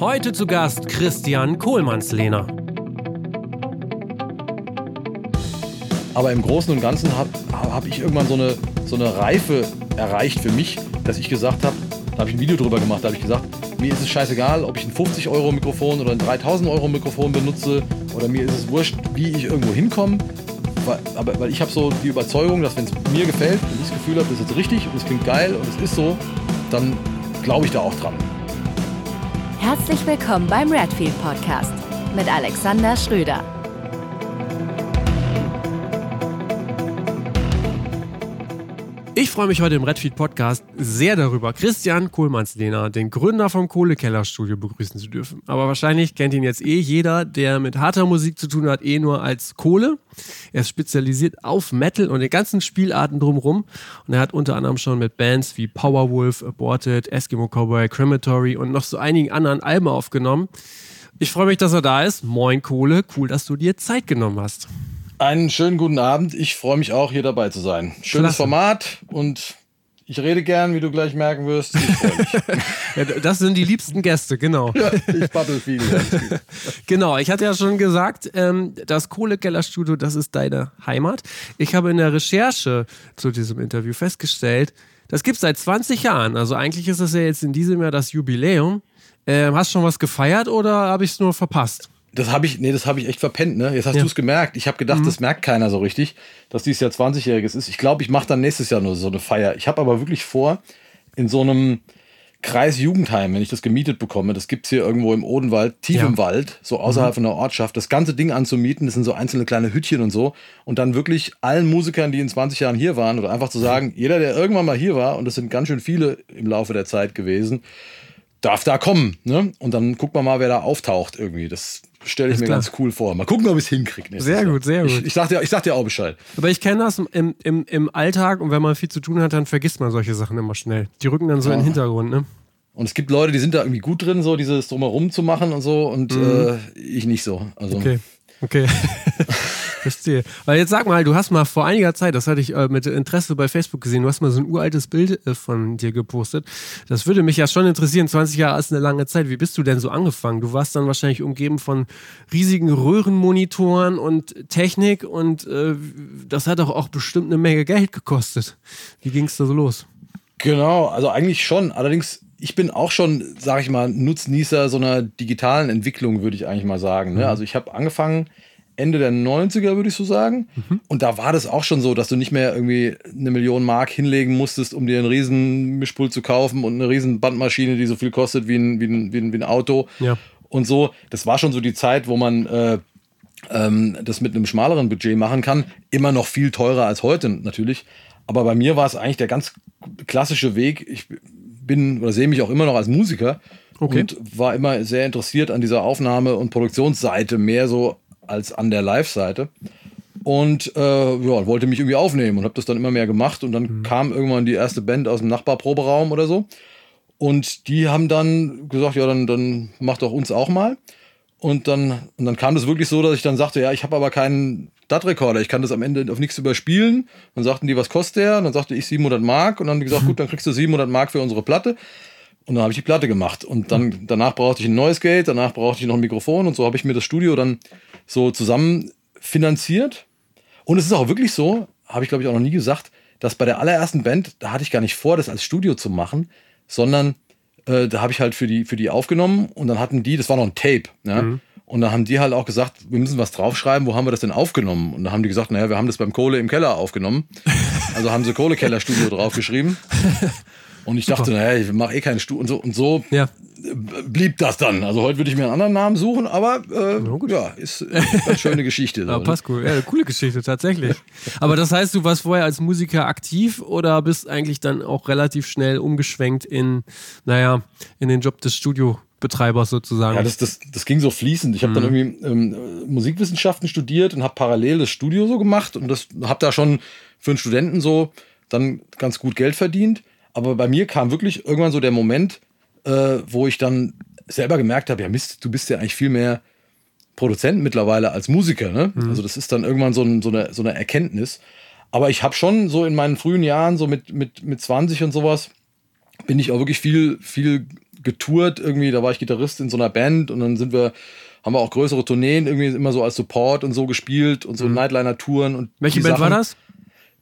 Heute zu Gast Christian Kohlmannslehner. Aber im Großen und Ganzen habe hab ich irgendwann so eine, so eine Reife erreicht für mich, dass ich gesagt habe, da habe ich ein Video drüber gemacht, da habe ich gesagt, mir ist es scheißegal, ob ich ein 50 Euro Mikrofon oder ein 3000 Euro Mikrofon benutze oder mir ist es wurscht, wie ich irgendwo hinkomme. Weil, aber, weil ich habe so die Überzeugung, dass wenn es mir gefällt und ich das Gefühl habe, das ist jetzt richtig und es klingt geil und es ist so, dann glaube ich da auch dran. Herzlich willkommen beim Redfield Podcast mit Alexander Schröder. Ich freue mich heute im Redfeed Podcast sehr darüber, Christian Kohlmannslehner, den Gründer vom Kohlekellerstudio, begrüßen zu dürfen. Aber wahrscheinlich kennt ihn jetzt eh jeder, der mit harter Musik zu tun hat, eh nur als Kohle. Er ist spezialisiert auf Metal und den ganzen Spielarten drumherum. Und er hat unter anderem schon mit Bands wie Powerwolf, Aborted, Eskimo Cowboy, Crematory und noch so einigen anderen Alben aufgenommen. Ich freue mich, dass er da ist. Moin Kohle, cool, dass du dir Zeit genommen hast. Einen schönen guten Abend. Ich freue mich auch, hier dabei zu sein. Schönes Klasse. Format und ich rede gern, wie du gleich merken wirst. Ich freue mich. Ja, das sind die liebsten Gäste, genau. ja, ich babbel viel. Genau, ich hatte ja schon gesagt, ähm, das Kohlekellerstudio, das ist deine Heimat. Ich habe in der Recherche zu diesem Interview festgestellt, das gibt es seit 20 Jahren. Also eigentlich ist es ja jetzt in diesem Jahr das Jubiläum. Ähm, hast du schon was gefeiert oder habe ich es nur verpasst? Das habe ich, nee, das habe ich echt verpennt, ne? Jetzt hast Ja. du es gemerkt. Ich habe gedacht, das merkt keiner so richtig, dass dieses Jahr 20-Jähriges ist. Ich glaube, ich mache dann nächstes Jahr nur so eine Feier. Ich habe aber wirklich vor, in so einem Kreis Jugendheim, wenn ich das gemietet bekomme, das gibt's hier irgendwo im Odenwald, tief Ja. im Wald, so außerhalb von der Ortschaft, das ganze Ding anzumieten, das sind so einzelne kleine Hütchen und so, und dann wirklich allen Musikern, die in 20 Jahren hier waren, oder einfach zu sagen, jeder, der irgendwann mal hier war, und das sind ganz schön viele im Laufe der Zeit gewesen, darf da kommen. Ne? Und dann guckt man mal, wer da auftaucht irgendwie. Das stelle ich Ist mir klar. ganz cool vor. Mal gucken, ob ich es hinkriege. Sehr gut, sehr gut. Ich, ich, sag dir, ich sag dir auch Bescheid. Aber ich kenne das im, im, im Alltag und wenn man viel zu tun hat, dann vergisst man solche Sachen immer schnell. Die rücken dann so in den Ja. Hintergrund, ne? Und es gibt Leute, die sind da irgendwie gut drin, so dieses Drumherum zu machen und so. Und äh, ich nicht so. Also, Mhm. Okay, okay. Verstehe. Weil jetzt sag mal, du hast mal vor einiger Zeit, das hatte ich äh, mit Interesse bei Facebook gesehen, du hast mal so ein uraltes Bild äh, von dir gepostet. Das würde mich ja schon interessieren. 20 Jahre ist eine lange Zeit. Wie bist du denn so angefangen? Du warst dann wahrscheinlich umgeben von riesigen Röhrenmonitoren und Technik und äh, das hat doch auch bestimmt eine Menge Geld gekostet. Wie ging es da so los? Genau, also eigentlich schon. Allerdings, ich bin auch schon, sag ich mal, Nutznießer so einer digitalen Entwicklung, würde ich eigentlich mal sagen. Ne? Also ich habe angefangen Ende der 90er, würde ich so sagen. Und da war das auch schon so, dass du nicht mehr irgendwie eine Million Mark hinlegen musstest, um dir einen riesen Mischpult zu kaufen und eine riesen Bandmaschine, die so viel kostet wie ein, wie ein, wie ein, wie ein Auto. Ja. Und so, das war schon so die Zeit, wo man äh, ähm, das mit einem schmaleren Budget machen kann. Immer noch viel teurer als heute natürlich. Aber bei mir war es eigentlich der ganz klassische Weg. Ich bin oder sehe mich auch immer noch als Musiker Okay. und war immer sehr interessiert an dieser Aufnahme- und Produktionsseite, mehr so als an der Live-Seite. Und äh, ja, wollte mich irgendwie aufnehmen und habe das dann immer mehr gemacht. Und dann kam irgendwann die erste Band aus dem Nachbarproberaum oder so. Und die haben dann gesagt, ja, dann, dann mach doch uns auch mal. Und dann, und dann kam das wirklich so, dass ich dann sagte, ja, ich habe aber keinen DAT-Rekorder, ich kann das am Ende auf nichts überspielen. Dann sagten die, was kostet der? Und dann sagte ich 700 Mark. Und dann haben die gesagt, gut, dann kriegst du 700 Mark für unsere Platte. Und dann habe ich die Platte gemacht. Und dann, danach brauchte ich ein neues Geld, danach brauchte ich noch ein Mikrofon. Und so habe ich mir das Studio dann so zusammen finanziert. Und es ist auch wirklich so, habe ich glaube ich auch noch nie gesagt, dass bei der allerersten Band, da hatte ich gar nicht vor, das als Studio zu machen, sondern äh, da habe ich halt für die, für die aufgenommen und dann hatten die, das war noch ein Tape, ja? Und dann haben die halt auch gesagt, wir müssen was draufschreiben, wo haben wir das denn aufgenommen? Und dann haben die gesagt, naja, wir haben das beim Kohle im Keller aufgenommen. Also haben sie Kohlekellerstudio draufgeschrieben. Und ich dachte, naja, ich mache eh kein Studio und so und so Ja. blieb das dann. Also heute würde ich mir einen anderen Namen suchen, aber äh, ja, ist äh, eine schöne Geschichte. so, Ja, ne? passt gut. Ja, coole Geschichte, tatsächlich. Aber das heißt, du warst vorher als Musiker aktiv oder bist eigentlich dann auch relativ schnell umgeschwenkt in, naja, in den Job des Studiobetreibers sozusagen? Ja, das, das, das ging so fließend. Ich habe dann irgendwie ähm, äh, Musikwissenschaften studiert und habe parallel das Studio so gemacht und das habe da schon für einen Studenten so dann ganz gut Geld verdient. Aber bei mir kam wirklich irgendwann so der Moment, äh, wo ich dann selber gemerkt habe, ja Mist, du bist ja eigentlich viel mehr Produzent mittlerweile als Musiker. Ne? Also das ist dann irgendwann so, ein, so, eine, so eine Erkenntnis. Aber ich habe schon so in meinen frühen Jahren, so mit, mit, mit 20 und sowas, bin ich auch wirklich viel, viel getourt irgendwie, da war ich Gitarrist in so einer Band und dann sind wir, haben wir auch größere Tourneen irgendwie immer so als Support und so gespielt und so mhm. Nightliner-Touren und. Welche Band Sachen. war das?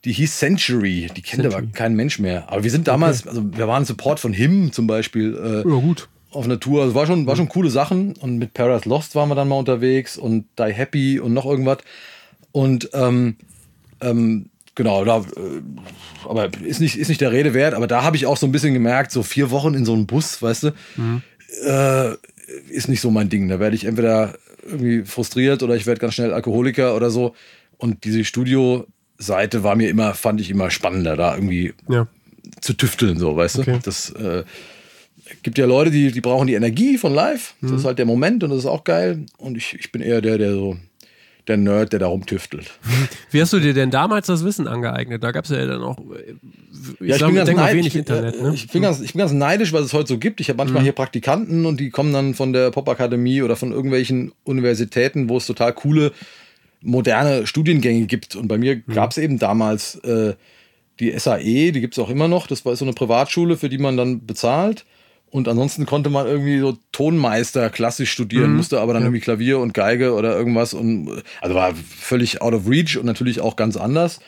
Die hieß Century, die kennt Century. aber kein Mensch mehr. Aber wir sind damals, okay. also wir waren Support von Him zum Beispiel. Äh, ja, gut. Auf einer Tour. Also war schon, war schon coole Sachen. Und mit Paradise Lost waren wir dann mal unterwegs und Die Happy und noch irgendwas. Und ähm, ähm, genau, da, äh, aber ist nicht, ist nicht der Rede wert. Aber da habe ich auch so ein bisschen gemerkt, so vier Wochen in so einem Bus, weißt du, mhm. äh, ist nicht so mein Ding. Da werde ich entweder irgendwie frustriert oder ich werde ganz schnell Alkoholiker oder so. Und diese Studio Seite war mir immer, fand ich immer spannender, da irgendwie ja. zu tüfteln, so, weißt okay. du? Das äh, gibt ja Leute, die, die brauchen die Energie von live. Mhm. Das ist halt der Moment und das ist auch geil. Und ich, ich bin eher der, der so, der Nerd, der da rumtüftelt. Wie hast du dir denn damals das Wissen angeeignet? Da gab es ja dann auch, ich, ja, ich, bin ganz neidisch, Internet, ne? ich, bin ganz, ich bin ganz neidisch, was es heute so gibt. Ich habe manchmal mhm. hier Praktikanten und die kommen dann von der Popakademie oder von irgendwelchen Universitäten, wo es total coole moderne Studiengänge gibt. Und bei mir mhm. gab es eben damals äh, die SAE, die gibt es auch immer noch. Das war so eine Privatschule, für die man dann bezahlt. Und ansonsten konnte man irgendwie so Tonmeister klassisch studieren, mhm. musste aber dann ja. irgendwie Klavier und Geige oder irgendwas. Und, also war völlig out of reach und natürlich auch ganz anders.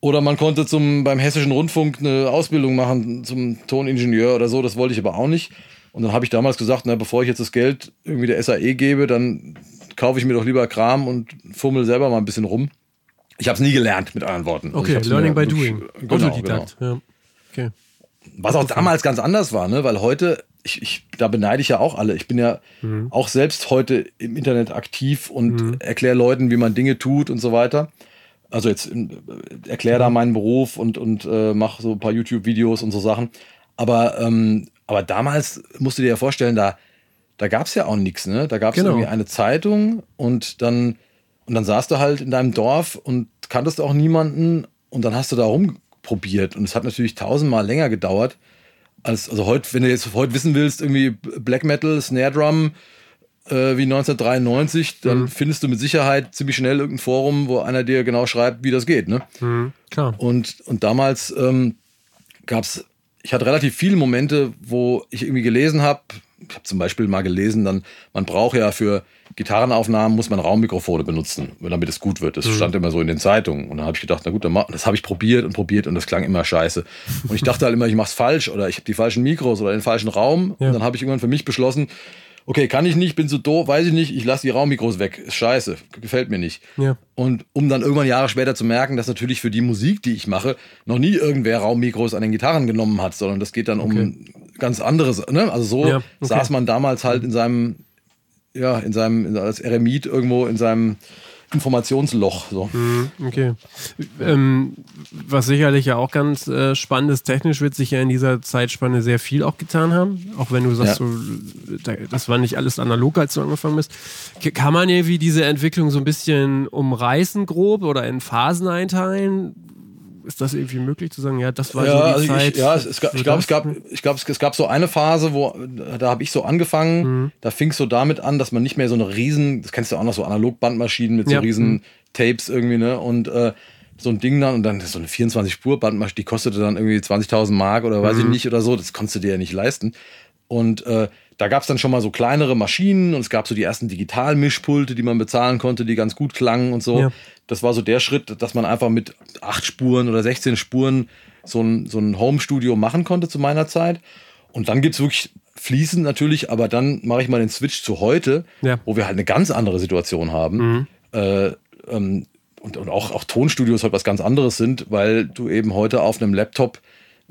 Oder man konnte zum, beim Hessischen Rundfunk eine Ausbildung machen zum Toningenieur oder so. Das wollte ich aber auch nicht. Und dann habe ich damals gesagt, na, bevor ich jetzt das Geld irgendwie der SAE gebe, dann kaufe ich mir doch lieber Kram und fummel selber mal ein bisschen rum. Ich habe es nie gelernt, mit anderen Worten. Okay, also learning by doing. Genau, Autodidakt. Genau. Ja. Okay. Was auch damals ganz anders war, ne? weil heute, ich, ich, da beneide ich ja auch alle. Ich bin ja mhm. auch selbst heute im Internet aktiv und mhm. erkläre Leuten, wie man Dinge tut und so weiter. Also jetzt äh, erkläre da mhm. meinen Beruf und, und äh, mache so ein paar YouTube-Videos und so Sachen. Aber, ähm, aber damals musst du dir ja vorstellen, da, da gab es ja auch nichts, ne? Da gab es genau. irgendwie eine Zeitung und dann, und dann saßt du halt in deinem Dorf und kanntest auch niemanden und dann hast du da rumprobiert. Und es hat natürlich tausendmal länger gedauert. Als, also heute, wenn du jetzt heute wissen willst, irgendwie Black Metal, Snare Drum, äh, wie 1993, dann mhm. findest du mit Sicherheit ziemlich schnell irgendein Forum, wo einer dir genau schreibt, wie das geht. Ne? Mhm, klar. Und, und damals ähm, gab es, ich hatte relativ viele Momente, wo ich irgendwie gelesen habe, ich habe zum Beispiel mal gelesen, dann, man braucht ja für Gitarrenaufnahmen muss man Raummikrofone benutzen, damit es gut wird. Das mhm. stand immer so in den Zeitungen. Und dann habe ich gedacht, na gut, dann mach, das habe ich probiert und probiert und das klang immer scheiße. Und ich dachte halt immer, ich mache es falsch oder ich habe die falschen Mikros oder den falschen Raum. Ja. Und dann habe ich irgendwann für mich beschlossen, okay, kann ich nicht, bin zu doof, weiß ich nicht, ich lasse die Raummikros weg. Ist scheiße, gefällt mir nicht. Ja. Und um dann irgendwann Jahre später zu merken, dass natürlich für die Musik, die ich mache, noch nie irgendwer Raummikros an den Gitarren genommen hat, sondern das geht dann okay. um ganz anderes. Ne? Also so ja, okay. saß man damals halt in seinem, ja, in seinem, als Eremit irgendwo in seinem Informationsloch. So. Mhm, okay. Ähm, was sicherlich ja auch ganz äh, spannend ist, technisch wird sich ja in dieser Zeitspanne sehr viel auch getan haben. Auch wenn du sagst, ja. so, das war nicht alles analog, als du angefangen bist. Kann man irgendwie diese Entwicklung so ein bisschen umreißen grob oder in Phasen einteilen? Ist das irgendwie möglich zu sagen, ja, das war ja, so die also Zeit? Ich, ja, es, es, ich glaube, es gab, ich glaube, es, gab so eine Phase, wo da habe ich so angefangen. Mhm. Da fing es so damit an, dass man nicht mehr so eine riesen, das kennst du auch noch so Analogbandmaschinen mit so ja. riesen mhm. Tapes irgendwie, ne? Und äh, so ein Ding dann und dann so eine 24 Spur Bandmaschine, die kostete dann irgendwie 20.000 Mark oder weiß mhm. ich nicht oder so. Das konntest du dir ja nicht leisten. Und äh, da gab es dann schon mal so kleinere Maschinen und es gab so die ersten Digitalmischpulte, die man bezahlen konnte, die ganz gut klangen und so. Ja. Das war so der Schritt, dass man einfach mit acht Spuren oder 16 Spuren so ein, so ein Home-Studio machen konnte zu meiner Zeit. Und dann gibt es wirklich fließend natürlich, aber dann mache ich mal den Switch zu heute, ja. wo wir halt eine ganz andere Situation haben. Mhm. Äh, ähm, und, und auch, auch Tonstudios halt was ganz anderes sind, weil du eben heute auf einem Laptop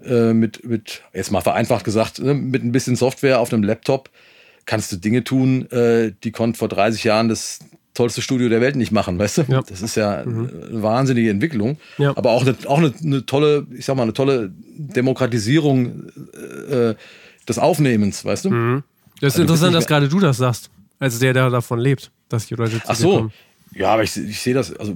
äh, mit, mit, jetzt mal vereinfacht gesagt, ne, mit ein bisschen Software auf einem Laptop kannst du Dinge tun, äh, die konnte vor 30 Jahren das tollste Studio der Welt nicht machen, weißt du? Ja. Das ist ja mhm. eine wahnsinnige Entwicklung. Ja. Aber auch, eine, auch eine, eine, tolle, ich sag mal, eine tolle Demokratisierung äh, des Aufnehmens, weißt du? Mhm. Das ist also interessant, dass gerade du das sagst, als der, der davon lebt, dass die Leute zu Ach so, kommen. Ja, aber ich, ich sehe das, also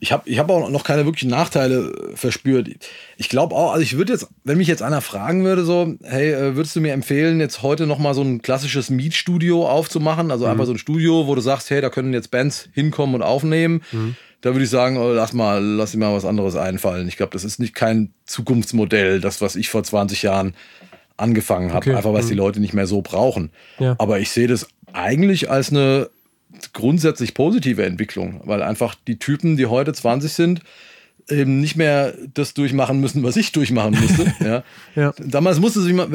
ich habe ich hab auch noch keine wirklichen Nachteile verspürt. Ich glaube auch, also ich würde jetzt, wenn mich jetzt einer fragen würde, so, hey, äh, würdest du mir empfehlen, jetzt heute nochmal so ein klassisches Mietstudio aufzumachen? Also mhm. einfach so ein Studio, wo du sagst, hey, da können jetzt Bands hinkommen und aufnehmen. Mhm. Da würde ich sagen, oh, lass mal, lass dir mal was anderes einfallen. Ich glaube, das ist nicht kein Zukunftsmodell, das, was ich vor 20 Jahren angefangen habe, Okay. einfach weil es die Mhm. Leute nicht mehr so brauchen. Ja. Aber ich sehe das eigentlich als eine grundsätzlich positive Entwicklung, weil einfach die Typen, die heute 20 sind, eben nicht mehr das durchmachen müssen, was ich durchmachen musste. ja. Ja. Damals musste sich mal,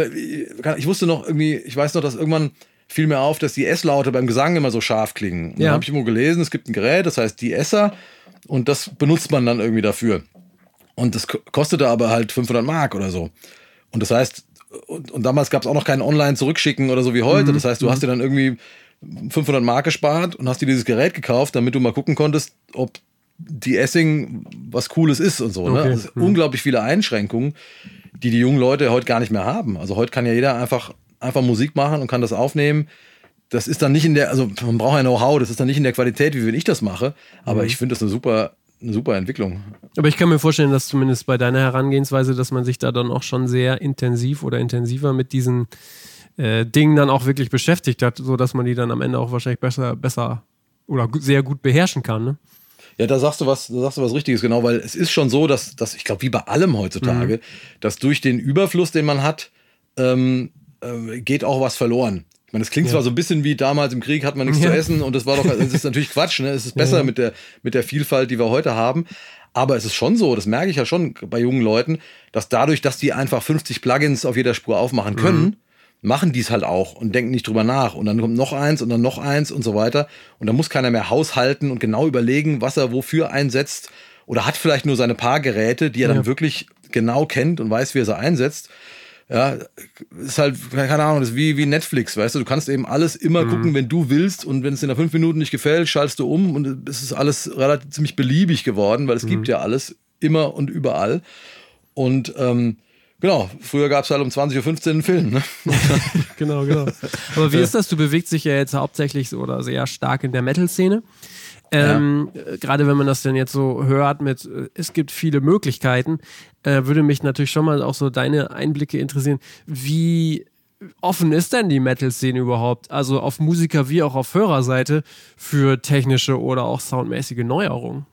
ich wusste noch irgendwie, ich weiß noch, dass irgendwann fiel mir auf, dass die S-Laute beim Gesang immer so scharf klingen. Und Ja. Dann habe ich irgendwo gelesen, es gibt ein Gerät, das heißt die Esser und das benutzt man dann irgendwie dafür. Und das ko- kostete aber halt 500 Mark oder so. Und das heißt, und, und damals gab es auch noch kein Online-Zurückschicken oder so wie heute. Das heißt, du hast dir dann irgendwie 500 Mark gespart und hast dir dieses Gerät gekauft, damit du mal gucken konntest, ob die Essing was Cooles ist und so. Ne? Okay. Also unglaublich viele Einschränkungen, die die jungen Leute heute gar nicht mehr haben. Also heute kann ja jeder einfach, einfach Musik machen und kann das aufnehmen. Das ist dann nicht in der, also man braucht ja Know-how, das ist dann nicht in der Qualität, wie wenn ich das mache. Aber ich finde das eine super, eine super Entwicklung. Aber ich kann mir vorstellen, dass zumindest bei deiner Herangehensweise, dass man sich da dann auch schon sehr intensiv oder intensiver mit diesen äh, Dingen dann auch wirklich beschäftigt hat, sodass man die dann am Ende auch wahrscheinlich besser, besser oder sehr gut beherrschen kann. Ne? Ja, da sagst du was, da sagst du was Richtiges, genau, weil es ist schon so, dass, dass ich glaube, wie bei allem heutzutage, dass durch den Überfluss, den man hat, ähm, äh, geht auch was verloren. Ich meine, das klingt Ja. zwar so ein bisschen wie damals im Krieg hat man nichts Ja. zu essen und das war doch, das ist natürlich Quatsch, ne? Es ist besser Ja. mit der, mit der Vielfalt, die wir heute haben. Aber es ist schon so, das merke ich ja schon bei jungen Leuten, dass dadurch, dass die einfach 50 Plugins auf jeder Spur aufmachen können, machen die es halt auch und denken nicht drüber nach. Und dann kommt noch eins und dann noch eins und so weiter. Und da muss keiner mehr haushalten und genau überlegen, was er wofür einsetzt. Oder hat vielleicht nur seine paar Geräte, die er Ja. dann wirklich genau kennt und weiß, wie er sie einsetzt. Ja, ist halt, keine Ahnung, das ist wie, wie Netflix, weißt du, du kannst eben alles immer gucken, wenn du willst und wenn es dir nach fünf Minuten nicht gefällt, schaltest du um und es ist alles relativ ziemlich beliebig geworden, weil es gibt ja alles immer und überall. Und ähm, genau, früher gab es halt um 20.15 Uhr einen Film. Ne? Genau, genau. Aber wie ist das? Du bewegst dich ja jetzt hauptsächlich oder sehr stark in der Metal-Szene. Ähm, äh, Gerade wenn man das denn jetzt so hört mit, äh, es gibt viele Möglichkeiten, äh, würde mich natürlich schon mal auch so deine Einblicke interessieren. Wie offen ist denn die Metal-Szene überhaupt? Also auf Musiker- wie auch auf Hörerseite für technische oder auch soundmäßige Neuerungen?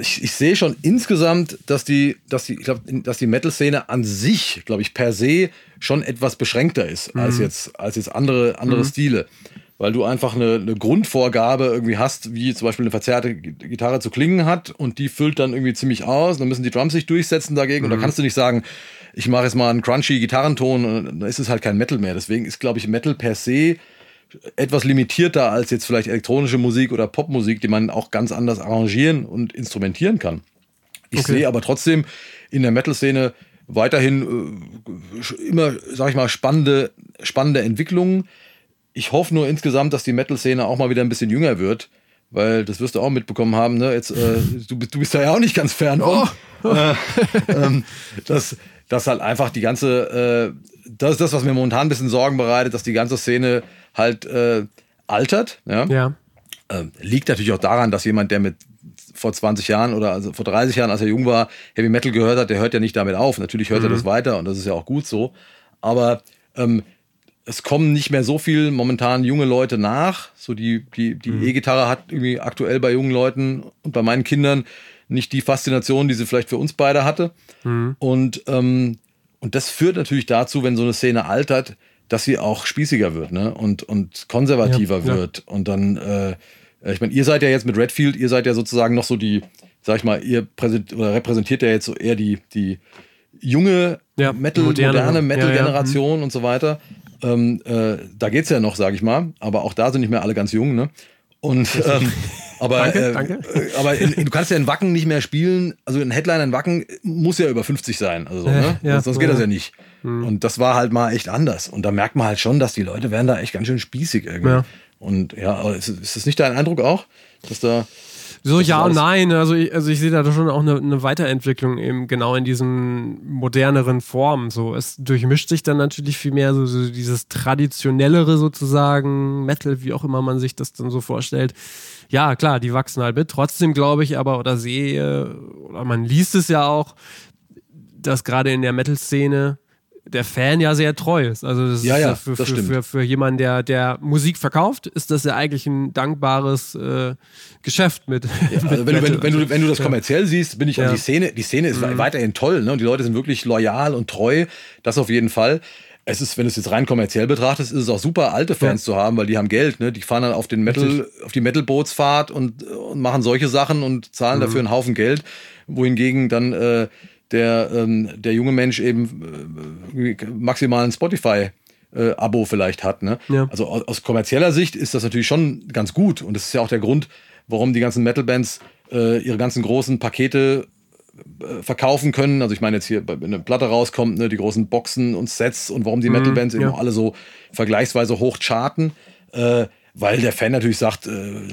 Ich, ich sehe schon insgesamt, dass die, dass die, ich glaube, dass die Metal-Szene an sich, glaube ich, per se schon etwas beschränkter ist als jetzt, als jetzt andere, andere Stile. Weil du einfach eine, eine Grundvorgabe irgendwie hast, wie zum Beispiel eine verzerrte Gitarre zu klingen hat und die füllt dann irgendwie ziemlich aus. Dann müssen die Drums sich durchsetzen dagegen und da kannst du nicht sagen, ich mache jetzt mal einen crunchy Gitarrenton und dann ist es halt kein Metal mehr. Deswegen ist, glaube ich, Metal per se etwas limitierter als jetzt vielleicht elektronische Musik oder Popmusik, die man auch ganz anders arrangieren und instrumentieren kann. Ich Okay. sehe aber trotzdem in der Metal-Szene weiterhin äh, immer, sag ich mal, spannende, spannende Entwicklungen. Ich hoffe nur insgesamt, dass die Metal-Szene auch mal wieder ein bisschen jünger wird, weil das wirst du auch mitbekommen haben. Ne? Jetzt, äh, du, bist- du bist da ja auch nicht ganz fern von. Äh, ähm, dass, dass halt einfach die ganze, äh, das ist das, was mir momentan ein bisschen Sorgen bereitet, dass die ganze Szene halt äh, altert. Ja? Ja. Ähm, liegt natürlich auch daran, dass jemand, der mit vor 20 Jahren oder also vor 30 Jahren, als er jung war, Heavy Metal gehört hat, der hört ja nicht damit auf. Natürlich hört er das weiter und das ist ja auch gut so. Aber ähm, es kommen nicht mehr so viel momentan junge Leute nach. So die, die, die E-Gitarre hat irgendwie aktuell bei jungen Leuten und bei meinen Kindern nicht die Faszination, die sie vielleicht für uns beide hatte. Und, ähm, und das führt natürlich dazu, wenn so eine Szene altert, dass sie auch spießiger wird ne? und, und konservativer Ja, ja. wird. Und dann, äh, ich meine, ihr seid ja jetzt mit Redfield, ihr seid ja sozusagen noch so die, sag ich mal, ihr oder repräsentiert ja jetzt so eher die, die junge Ja, Metal, moderne, moderne ja, Metal-Generation und so weiter. Ähm, äh, da geht's ja noch, sage ich mal. Aber auch da sind nicht mehr alle ganz jung, ne? Und ähm, aber, Danke, äh, danke. äh, aber in, in, du kannst ja in Wacken nicht mehr spielen. Also ein Headliner in Wacken muss ja über 50 sein. Also so, ne? Ja, sonst, sonst geht das ja nicht. Und das war halt mal echt anders. Und da merkt man halt schon, dass die Leute werden da echt ganz schön spießig irgendwie. Ja. Und ja, ist, ist das nicht dein Eindruck auch, dass da So, ja und nein. Also ich, also ich sehe da schon auch eine, eine Weiterentwicklung eben genau in diesen moderneren Formen. So, es durchmischt sich dann natürlich viel mehr so, so dieses traditionellere sozusagen, Metal, wie auch immer man sich das dann so vorstellt. Ja, klar, die wachsen halt mit. Trotzdem glaube ich aber oder sehe, oder man liest es ja auch, dass gerade in der Metal-Szene der Fan ja sehr treu ist. Also das Ja, ist ja, für, das für, für, für jemanden, der, der Musik verkauft, ist das ja eigentlich ein dankbares äh, Geschäft mit. Also mit wenn, du, wenn, wenn, du, wenn du das kommerziell siehst, bin ich, Ja. die Szene, die Szene ist weiterhin toll, ne? Und die Leute sind wirklich loyal und treu. Das auf jeden Fall. Es ist, wenn du es jetzt rein kommerziell betrachtest, ist es auch super, alte Fans zu haben, weil die haben Geld, ne? Die fahren dann auf den Metal, auf die Metal-Bootsfahrt und, und machen solche Sachen und zahlen dafür einen Haufen Geld, wohingegen dann äh, der, ähm, der junge Mensch eben äh, maximal ein Spotify äh, Abo vielleicht hat. Ne? Ja. Also aus, aus kommerzieller Sicht ist das natürlich schon ganz gut. Und das ist ja auch der Grund, warum die ganzen Metal-Bands äh, ihre ganzen großen Pakete äh, verkaufen können. Also ich meine jetzt hier, wenn eine Platte rauskommt, ne, die großen Boxen und Sets und warum die Metal-Bands eben ja. auch alle so vergleichsweise hoch charten. Äh, weil der Fan natürlich sagt, äh,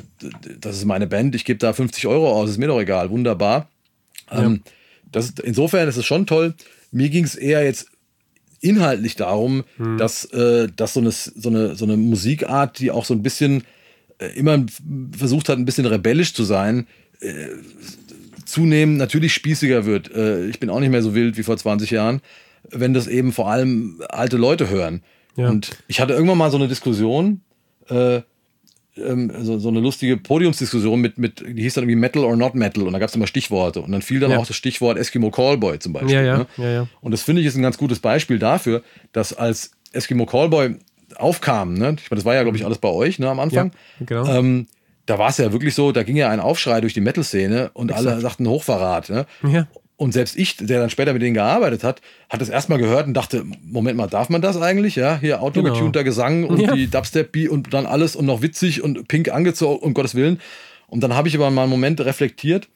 das ist meine Band, ich gebe da 50 Euro aus, ist mir doch egal, wunderbar. Ähm, das ist, insofern ist es schon toll. Mir ging es eher jetzt inhaltlich darum, dass, äh, dass so, eine, so, eine, so eine Musikart, die auch so ein bisschen äh, immer versucht hat, ein bisschen rebellisch zu sein, äh, zunehmend natürlich spießiger wird. Äh, ich bin auch nicht mehr so wild wie vor 20 Jahren, wenn das eben vor allem alte Leute hören. Ja. Und ich hatte irgendwann mal so eine Diskussion, äh, ähm, so, so eine lustige Podiumsdiskussion mit, mit, die hieß dann irgendwie Metal or Not Metal und da gab es immer Stichworte und dann fiel dann Ja. auch das Stichwort Eskimo Callboy zum Beispiel. Ja, ja, ne? ja, ja. Und das finde ich ist ein ganz gutes Beispiel dafür, dass als Eskimo Callboy aufkam, ne? ich meine, das war ja, glaube ich, alles bei euch ne, am Anfang, Ja, genau. ähm, da war es ja wirklich so, da ging ja ein Aufschrei durch die Metal-Szene und alle Exakt. sagten Hochverrat. Ne? Ja. Und selbst ich, der dann später mit denen gearbeitet hat, hat das erstmal gehört und dachte, Moment mal, darf man das eigentlich? Ja, hier autogetunter Gesang und Genau. Ja. die Dubstep-Beat und dann alles und noch witzig und pink angezogen, um Gottes Willen. Und dann habe ich aber mal einen Moment reflektiert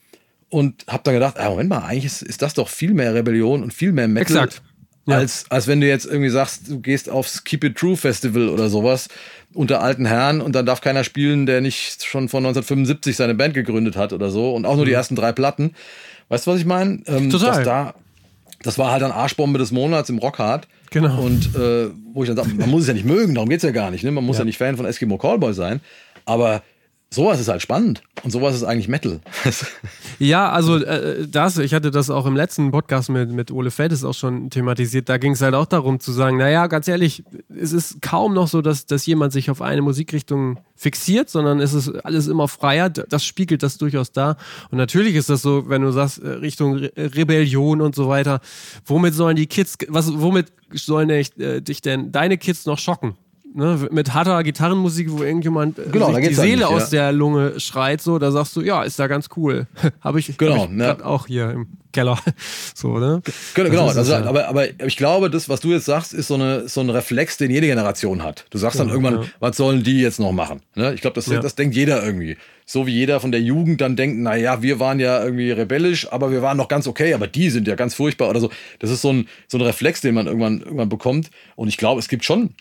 und habe dann gedacht, ah, Moment mal, eigentlich ist, ist das doch viel mehr Rebellion und viel mehr Metal. Exakt. Ja. Als, als wenn du jetzt irgendwie sagst, du gehst aufs Keep It True Festival oder sowas unter alten Herren und dann darf keiner spielen, der nicht schon von 1975 seine Band gegründet hat oder so und auch nur die ersten drei Platten. Weißt du, was ich meine? Ähm. Total. Da, das war halt dann Arschbombe des Monats im Rockhard. Genau. Und äh, wo ich dann sage, man muss es ja nicht mögen, darum geht's ja gar nicht. Ne? Man muss ja. Ja. nicht Fan von Eskimo Callboy sein. Aber sowas ist halt spannend. Und sowas ist eigentlich Metal. Ja, also äh, das, ich hatte das auch im letzten Podcast mit, mit Ole Feldes auch schon thematisiert. Da ging es halt auch darum zu sagen, naja, ganz ehrlich, es ist kaum noch so, dass, dass jemand sich auf eine Musikrichtung fixiert, sondern es ist alles immer freier. Das spiegelt das durchaus da. Und natürlich ist das so, wenn du sagst, äh, Richtung Re Rebellion und so weiter, womit sollen die Kids, was, womit sollen äh, dich denn deine Kids noch schocken? Ne, mit harter Gitarrenmusik, wo irgendjemand äh, Genau, sich die Seele nicht, ja. aus der Lunge schreit, so, da sagst du, ja, ist da ganz cool. Habe ich, Genau, hab ich ne? grad auch hier im Keller. So, ne? Genau, genau. Also, es, ja. aber, aber ich glaube, das, was du jetzt sagst, ist so, eine, so ein Reflex, den jede Generation hat. Du sagst dann Ja, irgendwann, ja. was sollen die jetzt noch machen? Ne? Ich glaube, das, Ja. das denkt jeder irgendwie. So wie jeder von der Jugend dann denkt, na ja, wir waren ja irgendwie rebellisch, aber wir waren noch ganz okay, aber die sind ja ganz furchtbar oder so. Das ist so ein, so ein Reflex, den man irgendwann, irgendwann bekommt. Und ich glaube, es gibt schon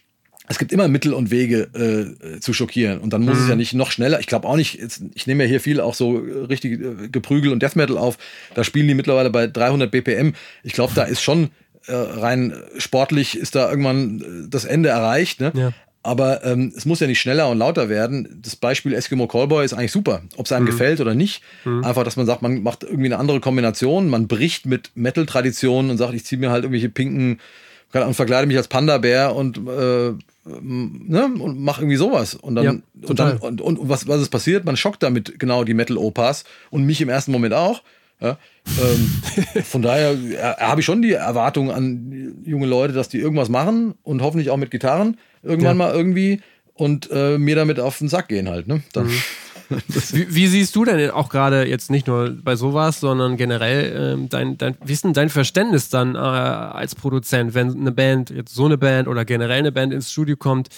es gibt immer Mittel und Wege äh, zu schockieren und dann muss Mhm. es ja nicht noch schneller. Ich glaube auch nicht, jetzt, ich nehme ja hier viel auch so äh, richtig äh, Geprügel und Death Metal auf. Da spielen die mittlerweile bei 300 BPM. Ich glaube, da ist schon äh, rein sportlich ist da irgendwann äh, das Ende erreicht. Ne? Ja. Aber ähm, es muss ja nicht schneller und lauter werden. Das Beispiel Eskimo Callboy ist eigentlich super, ob es einem Mhm. gefällt oder nicht. Einfach, dass man sagt, man macht irgendwie eine andere Kombination, man bricht mit Metal-Traditionen und sagt, ich ziehe mir halt irgendwelche pinken keine Ahnung, verkleide mich als Panda-Bär und, äh, ne, und mach irgendwie sowas. Und dann, Ja, und, dann und, und was, was ist passiert? Man schockt damit genau die Metal-Opas und mich im ersten Moment auch. Ja, ähm, von daher äh, habe ich schon die Erwartung an junge Leute, dass die irgendwas machen und hoffentlich auch mit Gitarren irgendwann Ja. mal irgendwie und äh, mir damit auf den Sack gehen halt. Ne? Dann, Mhm. Wie, wie siehst du denn auch gerade jetzt nicht nur bei sowas, sondern generell ähm, dein, dein, denn dein Verständnis dann äh, als Produzent, wenn eine Band, jetzt so eine Band oder generell eine Band ins Studio kommt,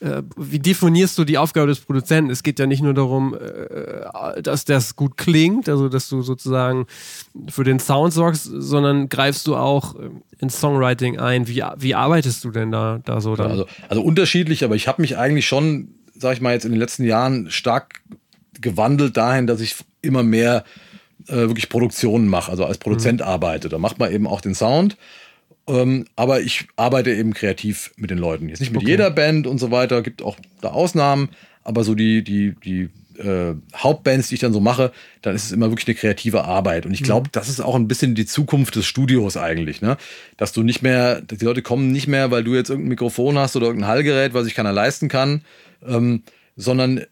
äh, wie definierst du die Aufgabe des Produzenten? Es geht ja nicht nur darum, äh, dass das gut klingt, also dass du sozusagen für den Sound sorgst, sondern greifst du auch äh, ins Songwriting ein. Wie, wie arbeitest du denn da, da so dann? Also, also unterschiedlich, aber ich habe mich eigentlich schon, sag ich mal, jetzt in den letzten Jahren stark gewandelt dahin, dass ich immer mehr äh, wirklich Produktionen mache, also als Produzent arbeite. Da macht man eben auch den Sound. Ähm, aber ich arbeite eben kreativ mit den Leuten. Jetzt nicht mit Okay. jeder Band und so weiter, gibt auch da Ausnahmen, aber so die, die, die äh, Hauptbands, die ich dann so mache, dann ist es immer wirklich eine kreative Arbeit. Und ich glaube, mhm. das ist auch ein bisschen die Zukunft des Studios eigentlich, ne? Dass du nicht mehr, die Leute kommen nicht mehr, weil du jetzt irgendein Mikrofon hast oder irgendein Hallgerät, was sich keiner leisten kann, ähm, sondern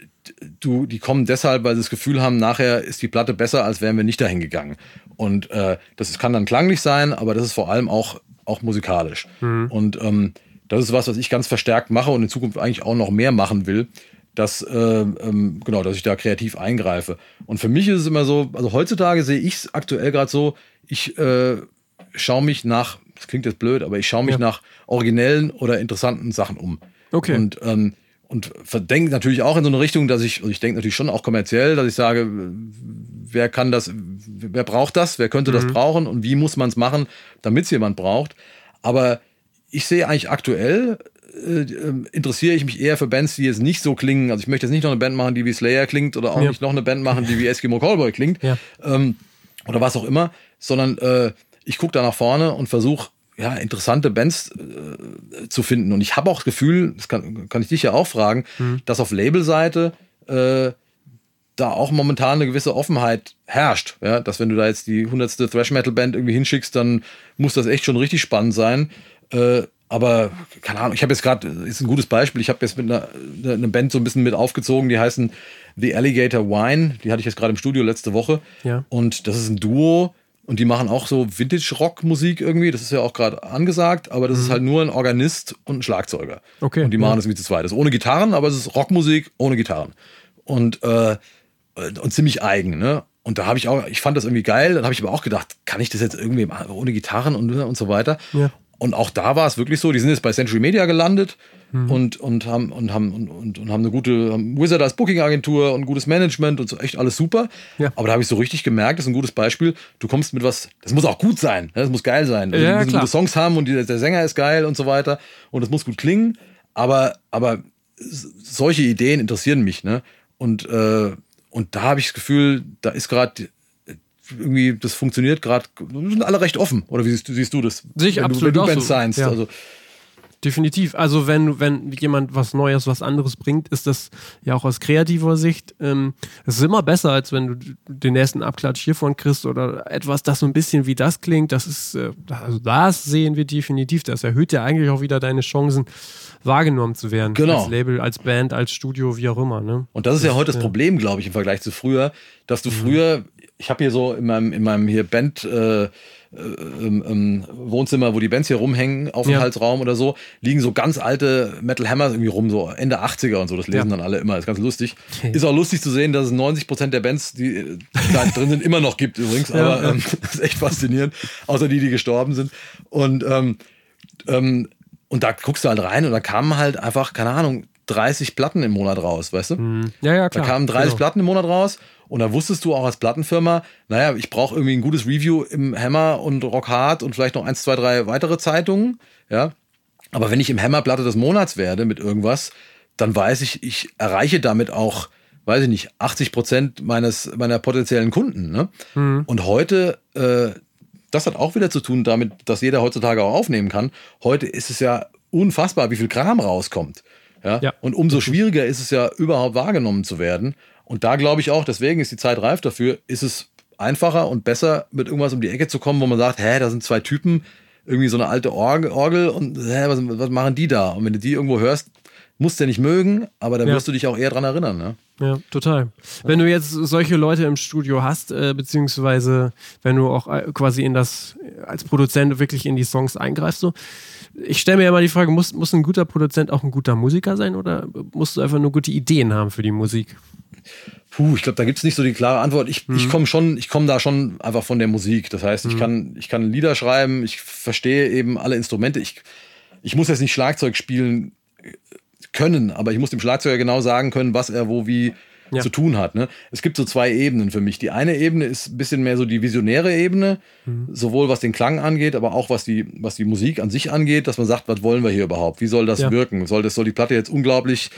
du, die kommen deshalb, weil sie das Gefühl haben, nachher ist die Platte besser, als wären wir nicht dahin gegangen. Und äh, das kann dann klanglich sein, aber das ist vor allem auch, auch musikalisch. Mhm. Und ähm, das ist was, was ich ganz verstärkt mache und in Zukunft eigentlich auch noch mehr machen will, dass, äh, ähm, genau, dass ich da kreativ eingreife. Und für mich ist es immer so, also heutzutage sehe ich es aktuell gerade so, ich äh, schaue mich nach, das klingt jetzt blöd, aber ich schaue mich ja. nach originellen oder interessanten Sachen um. Okay. Und ähm, und denke natürlich auch in so eine Richtung, dass ich, also ich denke natürlich schon auch kommerziell, dass ich sage, wer kann das, wer braucht das, wer könnte mhm. das brauchen und wie muss man es machen, damit es jemand braucht. Aber ich sehe eigentlich aktuell, äh, interessiere ich mich eher für Bands, die jetzt nicht so klingen. Also ich möchte jetzt nicht noch eine Band machen, die wie Slayer klingt oder auch ja. nicht noch eine Band machen, die wie Eskimo Callboy klingt ja. ähm, oder was auch immer, sondern äh, ich gucke da nach vorne und versuche ja, interessante Bands äh, zu finden. Und ich habe auch das Gefühl, das kann, kann ich dich ja auch fragen, mhm. dass auf Labelseite äh, da auch momentan eine gewisse Offenheit herrscht. Ja? Dass wenn du da jetzt die hundertste Thrash Metal Band irgendwie hinschickst, dann muss das echt schon richtig spannend sein. Äh, aber keine Ahnung, ich habe jetzt gerade, ist ein gutes Beispiel, ich habe jetzt mit einer, einer Band so ein bisschen mit aufgezogen, die heißen The Alligator Wine, die hatte ich jetzt gerade im Studio letzte Woche. Ja. Und das ist ein Duo, und die machen auch so Vintage-Rock-Musik irgendwie. Das ist ja auch gerade angesagt, aber das mhm. ist halt nur ein Organist und ein Schlagzeuger. Okay. Und die machen ja. das irgendwie zu zweit. Das ist ohne Gitarren, aber es ist Rockmusik ohne Gitarren. Und, äh, und ziemlich eigen, ne? Und da habe ich auch, ich fand das irgendwie geil. Dann habe ich aber auch gedacht, kann ich das jetzt irgendwie ohne Gitarren und, und so weiter? Ja. Und auch da war es wirklich so, die sind jetzt bei Century Media gelandet mhm. und, und haben, und, haben, und, und, und haben eine gute haben Wizard als Booking-Agentur und gutes Management und so echt alles super. Ja. Aber da habe ich so richtig gemerkt, das ist ein gutes Beispiel, du kommst mit was, das muss auch gut sein, ne? das muss geil sein. Also ja, die müssen gute Songs haben und die, der Sänger ist geil und so weiter und das muss gut klingen. Aber, aber solche Ideen interessieren mich. Ne? Und, äh, und da habe ich das Gefühl, da ist gerade irgendwie, das funktioniert gerade, sind alle recht offen. Oder wie siehst, siehst du das? Sehe ich absolut du, wenn du Ben so. Science, ja. also Definitiv. Also wenn, wenn jemand was Neues, was anderes bringt, ist das ja auch aus kreativer Sicht. Ähm, es ist immer besser, als wenn du den nächsten Abklatsch hiervon kriegst oder etwas, das so ein bisschen wie das klingt. Das ist, äh, also das sehen wir definitiv. Das erhöht ja eigentlich auch wieder deine Chancen, wahrgenommen zu werden. Genau. Als Label, als Band, als Studio, wie auch immer. Ne? Und das ist ja heute das Problem, glaube ich, im Vergleich zu früher, dass du mhm. früher, ich habe hier so in meinem, in meinem hier Band, äh, ähm, ähm, Wohnzimmer, wo die Bands hier rumhängen, Aufenthaltsraum ja. oder so, liegen so ganz alte Metal Hammers irgendwie rum, so Ende 80er und so. Das lesen ja. dann alle immer, das ist ganz lustig. Ist auch lustig zu sehen, dass es 90 Prozent der Bands, die äh, da drin sind, immer noch gibt übrigens. Aber ja, ähm, das ist echt faszinierend. Außer die, die gestorben sind. Und, ähm, ähm, und da guckst du halt rein und da kamen halt einfach, keine Ahnung, 30 Platten im Monat raus, weißt du? Mhm. Ja, ja, klar. Da kamen 30 genau. Platten im Monat raus und da wusstest du auch als Plattenfirma, naja, ich brauche irgendwie ein gutes Review im Hammer und Rock Hard und vielleicht noch eins, zwei, drei weitere Zeitungen, ja. Aber wenn ich im Hammer Platte des Monats werde mit irgendwas, dann weiß ich, ich erreiche damit auch, weiß ich nicht, 80 Prozent meines, meiner potenziellen Kunden, ne? Mhm. Und heute, äh, das hat auch wieder zu tun damit, dass jeder heutzutage auch aufnehmen kann. Heute ist es ja unfassbar, wie viel Kram rauskommt. Ja? ja? Und umso schwieriger ist es ja, überhaupt wahrgenommen zu werden. Und da glaube ich auch, deswegen ist die Zeit reif dafür, ist es einfacher und besser, mit irgendwas um die Ecke zu kommen, wo man sagt, hä, da sind zwei Typen, irgendwie so eine alte Orgel und hä, was, was machen die da? Und wenn du die irgendwo hörst, musst du ja nicht mögen, aber da ja. wirst du dich auch eher dran erinnern. Ne? Ja, total. Wenn du jetzt solche Leute im Studio hast, äh, beziehungsweise wenn du auch äh, quasi in das, als Produzent wirklich in die Songs eingreifst, so, ich stelle mir ja mal die Frage, muss, muss ein guter Produzent auch ein guter Musiker sein oder musst du einfach nur gute Ideen haben für die Musik? Puh, ich glaube, da gibt es nicht so die klare Antwort. Ich, mhm. ich komme schon, ich komme da schon einfach von der Musik. Das heißt, ich mhm. kann, ich kann Lieder schreiben, ich verstehe eben alle Instrumente. Ich, ich muss jetzt nicht Schlagzeug spielen können, aber ich muss dem Schlagzeuger genau sagen können, was er wo wie ja. zu tun hat. Ne? Es gibt so zwei Ebenen für mich. Die eine Ebene ist ein bisschen mehr so die visionäre Ebene, mhm. sowohl was den Klang angeht, aber auch was die, was die Musik an sich angeht, dass man sagt, was wollen wir hier überhaupt? Wie soll das ja. wirken? Soll, das, soll die Platte jetzt unglaublich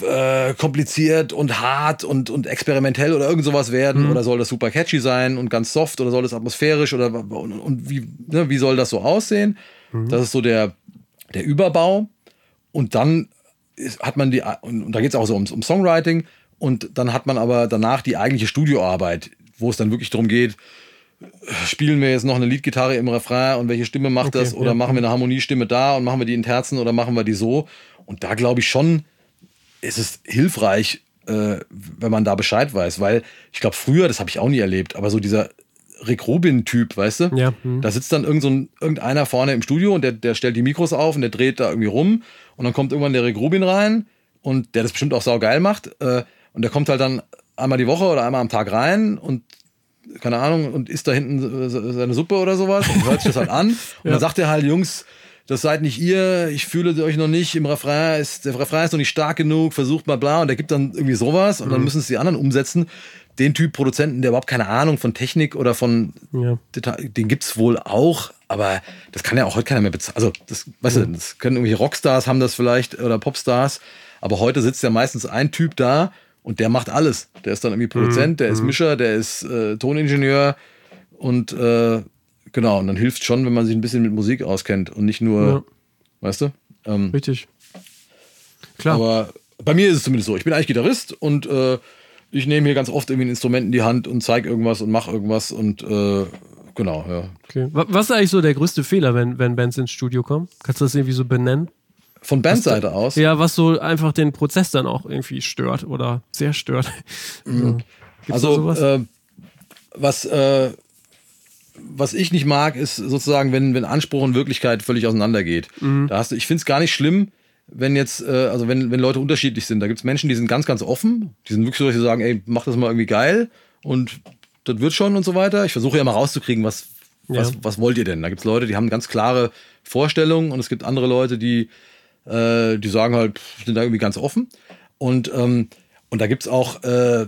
äh, kompliziert und hart und, und experimentell oder irgend sowas werden? Mhm. Oder soll das super catchy sein und ganz soft oder soll das atmosphärisch oder und, und wie, ne, wie soll das so aussehen? Mhm. Das ist so der, der Überbau. Und dann ist, hat man die, und, und da geht es auch so um, um Songwriting. Und dann hat man aber danach die eigentliche Studioarbeit, wo es dann wirklich darum geht, spielen wir jetzt noch eine Leadgitarre im Refrain und welche Stimme macht Okay, das? Oder ja. machen wir eine Harmoniestimme da und machen wir die in Terzen oder machen wir die so? Und da glaube ich schon, ist es hilfreich, äh, wenn man da Bescheid weiß, weil ich glaube, früher, das habe ich auch nie erlebt, aber so dieser Rick Rubin-Typ, weißt du? Ja, hm. Da sitzt dann irgend so ein, irgendeiner vorne im Studio und der, der stellt die Mikros auf und der dreht da irgendwie rum und dann kommt irgendwann der Rick Rubin rein und der das bestimmt auch saugeil macht äh, und der kommt halt dann einmal die Woche oder einmal am Tag rein und keine Ahnung, und isst da hinten seine Suppe oder sowas und hört sich das halt an. Und dann sagt er halt, Jungs, das seid nicht ihr, ich fühle euch noch nicht, im Refrain ist, der Refrain ist noch nicht stark genug, versucht mal bla, und der gibt dann irgendwie sowas und dann müssen es die anderen umsetzen. Den Typ Produzenten, der überhaupt keine Ahnung von Technik oder von Ja. Detail, den gibt's wohl auch, aber das kann ja auch heute keiner mehr bezahlen. Also, das, weißt du, das können irgendwelche Rockstars haben das vielleicht oder Popstars, aber heute sitzt ja meistens ein Typ da und der macht alles. Der ist dann irgendwie Produzent, der ist Mischer, der ist äh, Toningenieur und äh, genau, und dann hilft schon, wenn man sich ein bisschen mit Musik auskennt und nicht nur, Ja. weißt du? Ähm, Richtig. Klar. aber bei mir ist es zumindest so. Ich bin eigentlich Gitarrist und äh, ich nehme hier ganz oft irgendwie ein Instrument in die Hand und zeige irgendwas und mache irgendwas und äh, genau, ja. okay. Wa- Was ist eigentlich so der größte Fehler, wenn, wenn Bands ins Studio kommen? Kannst du das irgendwie so benennen? Von Bandseite aus. Ja, was so einfach den Prozess dann auch irgendwie stört oder sehr stört. Da also sowas? äh, was, äh, was ich nicht mag, ist sozusagen, wenn, wenn Anspruch und Wirklichkeit völlig auseinandergeht. Mhm. Da hast du, ich finde es gar nicht schlimm, wenn jetzt, äh, also wenn, wenn Leute unterschiedlich sind. Da gibt es Menschen, die sind ganz, ganz offen. Die sind wirklich so, dass sie sagen, ey, mach das mal irgendwie geil und das wird schon und so weiter. Ich versuche ja mal rauszukriegen, was, was, Ja. was wollt ihr denn? Da gibt es Leute, die haben ganz klare Vorstellungen und es gibt andere Leute, die, äh, die sagen halt, sind da irgendwie ganz offen. Und, ähm, und da gibt es auch, äh,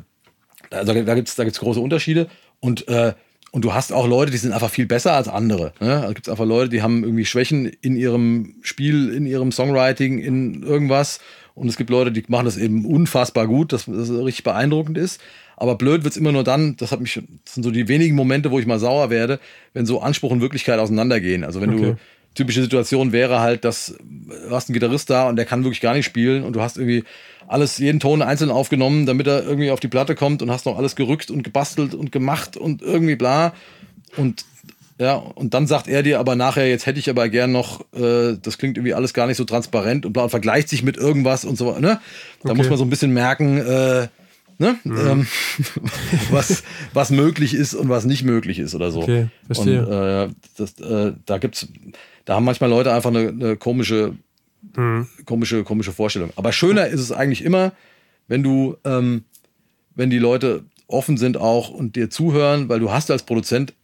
also da gibt es da gibt's große Unterschiede. Und, äh, und du hast auch Leute, die sind einfach viel besser als andere. Ne? Da gibt es einfach Leute, die haben irgendwie Schwächen in ihrem Spiel, in ihrem Songwriting, in irgendwas. Und es gibt Leute, die machen das eben unfassbar gut, dass das richtig beeindruckend ist. Aber blöd wird's immer nur dann, das hat mich, das sind so die wenigen Momente, wo ich mal sauer werde, wenn so Anspruch und Wirklichkeit auseinandergehen. Also wenn Okay. du typische Situation wäre halt, dass du hast einen Gitarrist da und der kann wirklich gar nicht spielen und du hast irgendwie alles, jeden Ton einzeln aufgenommen, damit er irgendwie auf die Platte kommt und hast noch alles gerückt und gebastelt und gemacht und irgendwie bla. Und ja, und dann sagt er dir aber nachher, jetzt hätte ich aber gern noch, äh, das klingt irgendwie alles gar nicht so transparent und bla und vergleicht sich mit irgendwas und so, ne? Da Okay. muss man so ein bisschen merken, äh, ne? Ähm, was, was möglich ist und was nicht möglich ist oder so. Okay, verstehe. Und äh, das, äh, da gibt's, da haben manchmal Leute einfach eine, eine komische, Mhm. komische, komische Vorstellung. Aber schöner ist es eigentlich immer, wenn du, ähm, wenn die Leute offen sind auch und dir zuhören, weil du hast als Produzent,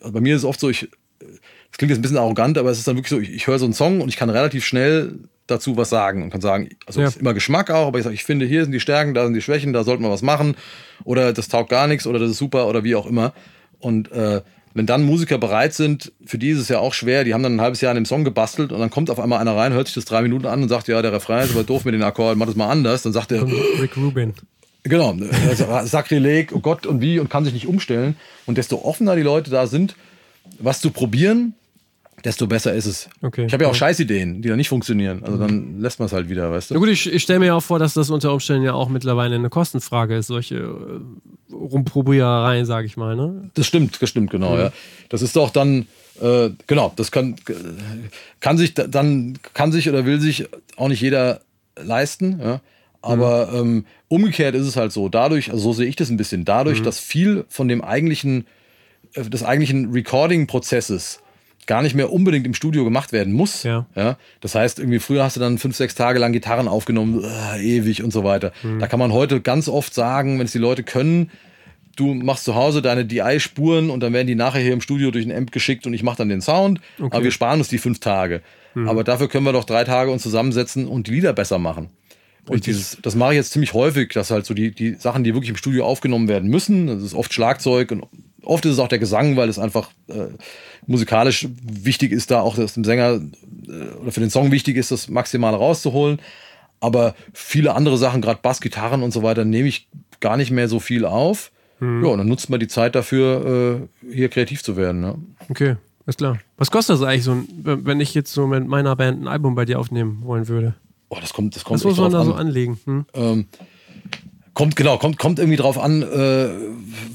also bei mir ist es oft so, ich, das klingt jetzt ein bisschen arrogant, aber es ist dann wirklich so, ich, ich höre so einen Song und ich kann relativ schnell dazu was sagen und kann sagen, also Ja. es ist immer Geschmack auch, aber ich sage, ich finde, hier sind die Stärken, da sind die Schwächen, da sollte man was machen oder das taugt gar nichts oder das ist super oder wie auch immer. Und äh, wenn dann Musiker bereit sind, für die ist es ja auch schwer, die haben dann ein halbes Jahr an dem Song gebastelt und dann kommt auf einmal einer rein, hört sich das drei Minuten an und sagt, ja, der Refrain ist aber doof mit den Akkorden, mach das mal anders. Dann sagt er, Rick Rubin. Genau, also Sakrileg, oh Gott und wie und kann sich nicht umstellen. Und desto offener die Leute da sind, was zu probieren, desto besser ist es. Okay. Ich habe ja auch Scheißideen, die dann nicht funktionieren. Also dann lässt man es halt wieder, weißt Na du? gut, ich, ich stelle mir ja auch vor, dass das unter Umständen ja auch mittlerweile eine Kostenfrage ist, solche Rumprobierereien, sage ich mal. Ne? Das stimmt, das stimmt, genau, ja. Das ist doch dann, äh, genau, das kann, kann sich da- dann, kann sich oder will sich auch nicht jeder leisten, ja. Aber ähm, umgekehrt ist es halt so, dadurch, also so sehe ich das ein bisschen, dadurch, dass viel von dem eigentlichen, äh, des eigentlichen Recording-Prozesses gar nicht mehr unbedingt im Studio gemacht werden muss. Ja. Ja, das heißt, irgendwie früher hast du dann fünf, sechs Tage lang Gitarren aufgenommen, äh, ewig und so weiter. Da kann man heute ganz oft sagen, wenn es die Leute können, du machst zu Hause deine DI-Spuren und dann werden die nachher hier im Studio durch ein Amp geschickt und ich mache dann den Sound. Aber wir sparen uns die fünf Tage. Aber dafür können wir doch drei Tage uns zusammensetzen und die Lieder besser machen. Und dieses, das mache ich jetzt ziemlich häufig, dass halt so die, die Sachen, die wirklich im Studio aufgenommen werden müssen, das ist oft Schlagzeug und oft ist es auch der Gesang, weil es einfach äh, musikalisch wichtig ist, da auch dass dem Sänger äh, oder für den Song wichtig ist, das Maximale rauszuholen. Aber viele andere Sachen, gerade Bass, Gitarren und so weiter, nehme ich gar nicht mehr so viel auf. Ja, und dann nutzt man die Zeit dafür, äh, hier kreativ zu werden. Ne? Okay, ist klar. Was kostet das eigentlich so, wenn ich jetzt so mit meiner Band ein Album bei dir aufnehmen wollen würde? Oh, das kommt, das kommt Was muss man da so an. anlegen? Hm? Ähm, Kommt, genau, kommt, kommt irgendwie drauf an, äh,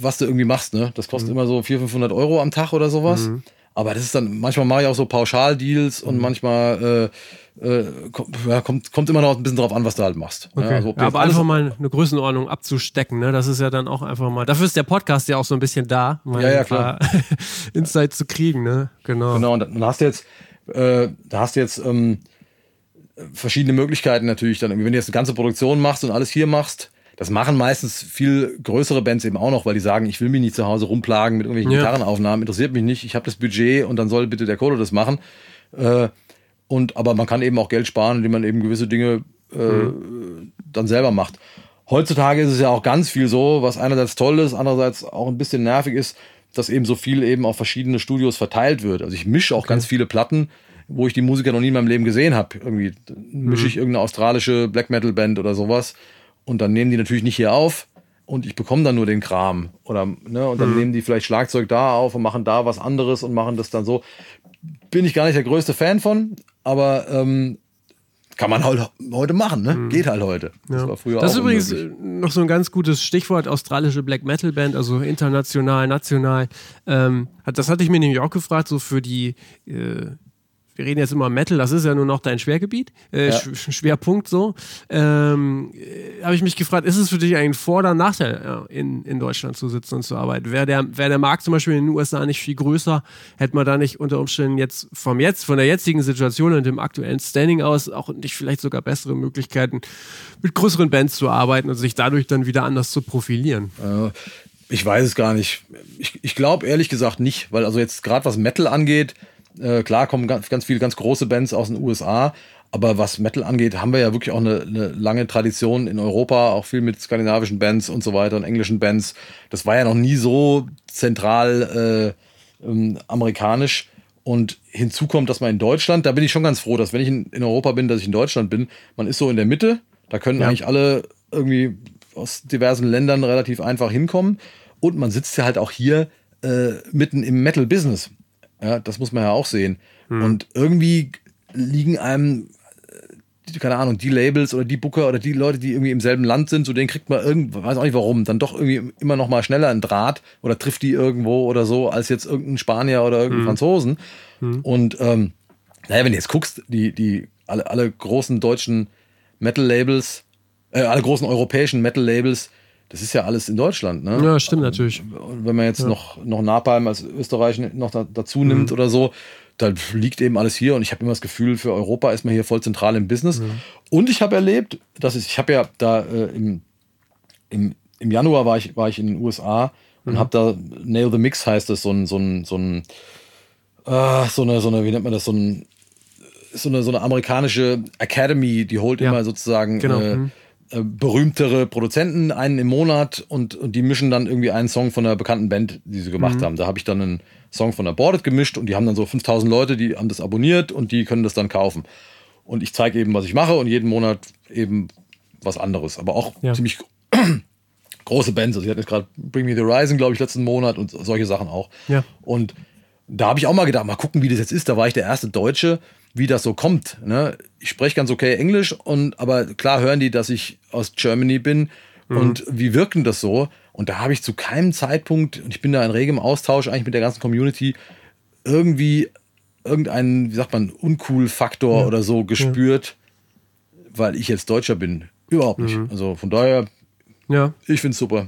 was du irgendwie machst, ne? Das kostet mhm. immer so 400, 500 Euro am Tag oder sowas. Mhm. Aber das ist dann, manchmal mache ich auch so Pauschaldeals und mhm. manchmal äh, äh, kommt, kommt, immer noch ein bisschen drauf an, was du halt machst. Okay. Ja, also, ja, aber einfach mal eine Größenordnung abzustecken, ne? Das ist ja dann auch einfach mal. Dafür ist der Podcast ja auch so ein bisschen da, mal ja, ja, klar. Insight zu kriegen, ne? Genau. Genau, und dann hast du jetzt, äh, da hast du jetzt ähm, verschiedene Möglichkeiten natürlich dann. Wenn du jetzt eine ganze Produktion machst und alles hier machst, das machen meistens viel größere Bands eben auch noch, weil die sagen, ich will mich nicht zu Hause rumplagen mit irgendwelchen ja. Gitarrenaufnahmen, interessiert mich nicht, ich habe das Budget und dann soll bitte der Kodo das machen. Äh, und, aber man kann eben auch Geld sparen, indem man eben gewisse Dinge äh, mhm. dann selber macht. Heutzutage ist es ja auch ganz viel so, was einerseits toll ist, andererseits auch ein bisschen nervig ist, dass eben so viel eben auf verschiedene Studios verteilt wird. Also ich mische auch okay. ganz viele Platten, wo ich die Musiker noch nie in meinem Leben gesehen habe. Irgendwie mische ich mhm. irgendeine australische Black Metal Band oder sowas und dann nehmen die natürlich nicht hier auf und ich bekomme dann nur den Kram. Oder, ne, und dann mhm. nehmen die vielleicht Schlagzeug da auf und machen da was anderes und machen das dann so. Bin ich gar nicht der größte Fan von, aber ähm, kann man halt heute machen, ne? Mhm. Geht halt heute. Das ja. war früher Das ist übrigens unmöglich. noch so ein ganz gutes Stichwort, australische Black Metal Band, also international, national. Ähm, das hatte ich mir nämlich auch gefragt, so für die äh, wir reden jetzt immer Metal, das ist ja nur noch dein Schwergebiet, äh, ja. Sch Schwerpunkt so. Ähm, äh, Habe ich mich gefragt, ist es für dich ein Vor- oder Nachteil, ja, in, in Deutschland zu sitzen und zu arbeiten? Wäre der, wär der Markt zum Beispiel in den USA nicht viel größer, hätte man da nicht unter Umständen jetzt vom jetzt, von der jetzigen Situation und dem aktuellen Standing aus auch nicht vielleicht sogar bessere Möglichkeiten, mit größeren Bands zu arbeiten und sich dadurch dann wieder anders zu profilieren? Äh, ich weiß es gar nicht. Ich, ich glaube ehrlich gesagt nicht, weil also jetzt gerade was Metal angeht, äh, klar kommen ganz, ganz viele ganz große Bands aus den USA, aber was Metal angeht, haben wir ja wirklich auch eine, eine, lange Tradition in Europa, auch viel mit skandinavischen Bands und so weiter und englischen Bands. Das war ja noch nie so zentral äh, ähm, amerikanisch. Und hinzu kommt, dass man in Deutschland, da bin ich schon ganz froh, dass wenn ich in, in Europa bin, dass ich in Deutschland bin. Man ist so in der Mitte, da können ja. eigentlich alle irgendwie aus diversen Ländern relativ einfach hinkommen. Und man sitzt ja halt auch hier äh, mitten im Metal-Business. Ja, das muss man ja auch sehen. Hm. Und irgendwie liegen einem, äh, keine Ahnung, die Labels oder die Booker oder die Leute, die irgendwie im selben Land sind, zu denen kriegt man irgendwie, weiß auch nicht warum, dann doch irgendwie immer noch mal schneller einen Draht oder trifft die irgendwo oder so, als jetzt irgendein Spanier oder irgendein hm. Franzosen. Hm. Und ähm, naja, wenn du jetzt guckst, die, die, alle, alle großen deutschen Metal-Labels, äh, alle großen europäischen Metal-Labels, das ist ja alles in Deutschland, ne? Ja, stimmt natürlich. Und wenn man jetzt ja. noch, noch Napalm als Österreich noch da, dazu nimmt mhm. oder so, dann liegt eben alles hier und ich habe immer das Gefühl, für Europa ist man hier voll zentral im Business. Mhm. Und ich habe erlebt, dass ich, ich habe ja da äh, im, im, im Januar war ich, war ich in den USA und mhm. habe da Nail the Mix heißt das, so ein, so ein, so ein, äh, so eine, so eine, wie nennt man das, so ein, so eine, so eine amerikanische Academy, die holt ja. immer sozusagen genau. äh, mhm. Äh, berühmtere Produzenten, einen im Monat und, und die mischen dann irgendwie einen Song von einer bekannten Band, die sie gemacht mhm. haben. Da habe ich dann einen Song von Aborted gemischt und die haben dann so 5000 Leute, die haben das abonniert und die können das dann kaufen. Und ich zeige eben, was ich mache und jeden Monat eben was anderes. Aber auch ja. ziemlich große Bands. Also ich hatte jetzt gerade Bring Me the Horizon, glaube ich, letzten Monat und solche Sachen auch. Ja. Und da habe ich auch mal gedacht, mal gucken, wie das jetzt ist. Da war ich der erste Deutsche, wie das so kommt. Ne? Ich spreche ganz okay Englisch und aber klar hören die, dass ich aus Germany bin mhm. und wie wirken das so? Und da habe ich zu keinem Zeitpunkt, und ich bin da in regem Austausch eigentlich mit der ganzen Community, irgendwie irgendeinen, wie sagt man, Uncool-Faktor ja. oder so gespürt, ja. weil ich jetzt Deutscher bin. Überhaupt nicht. Mhm. Also von daher, ja. ich finde es super.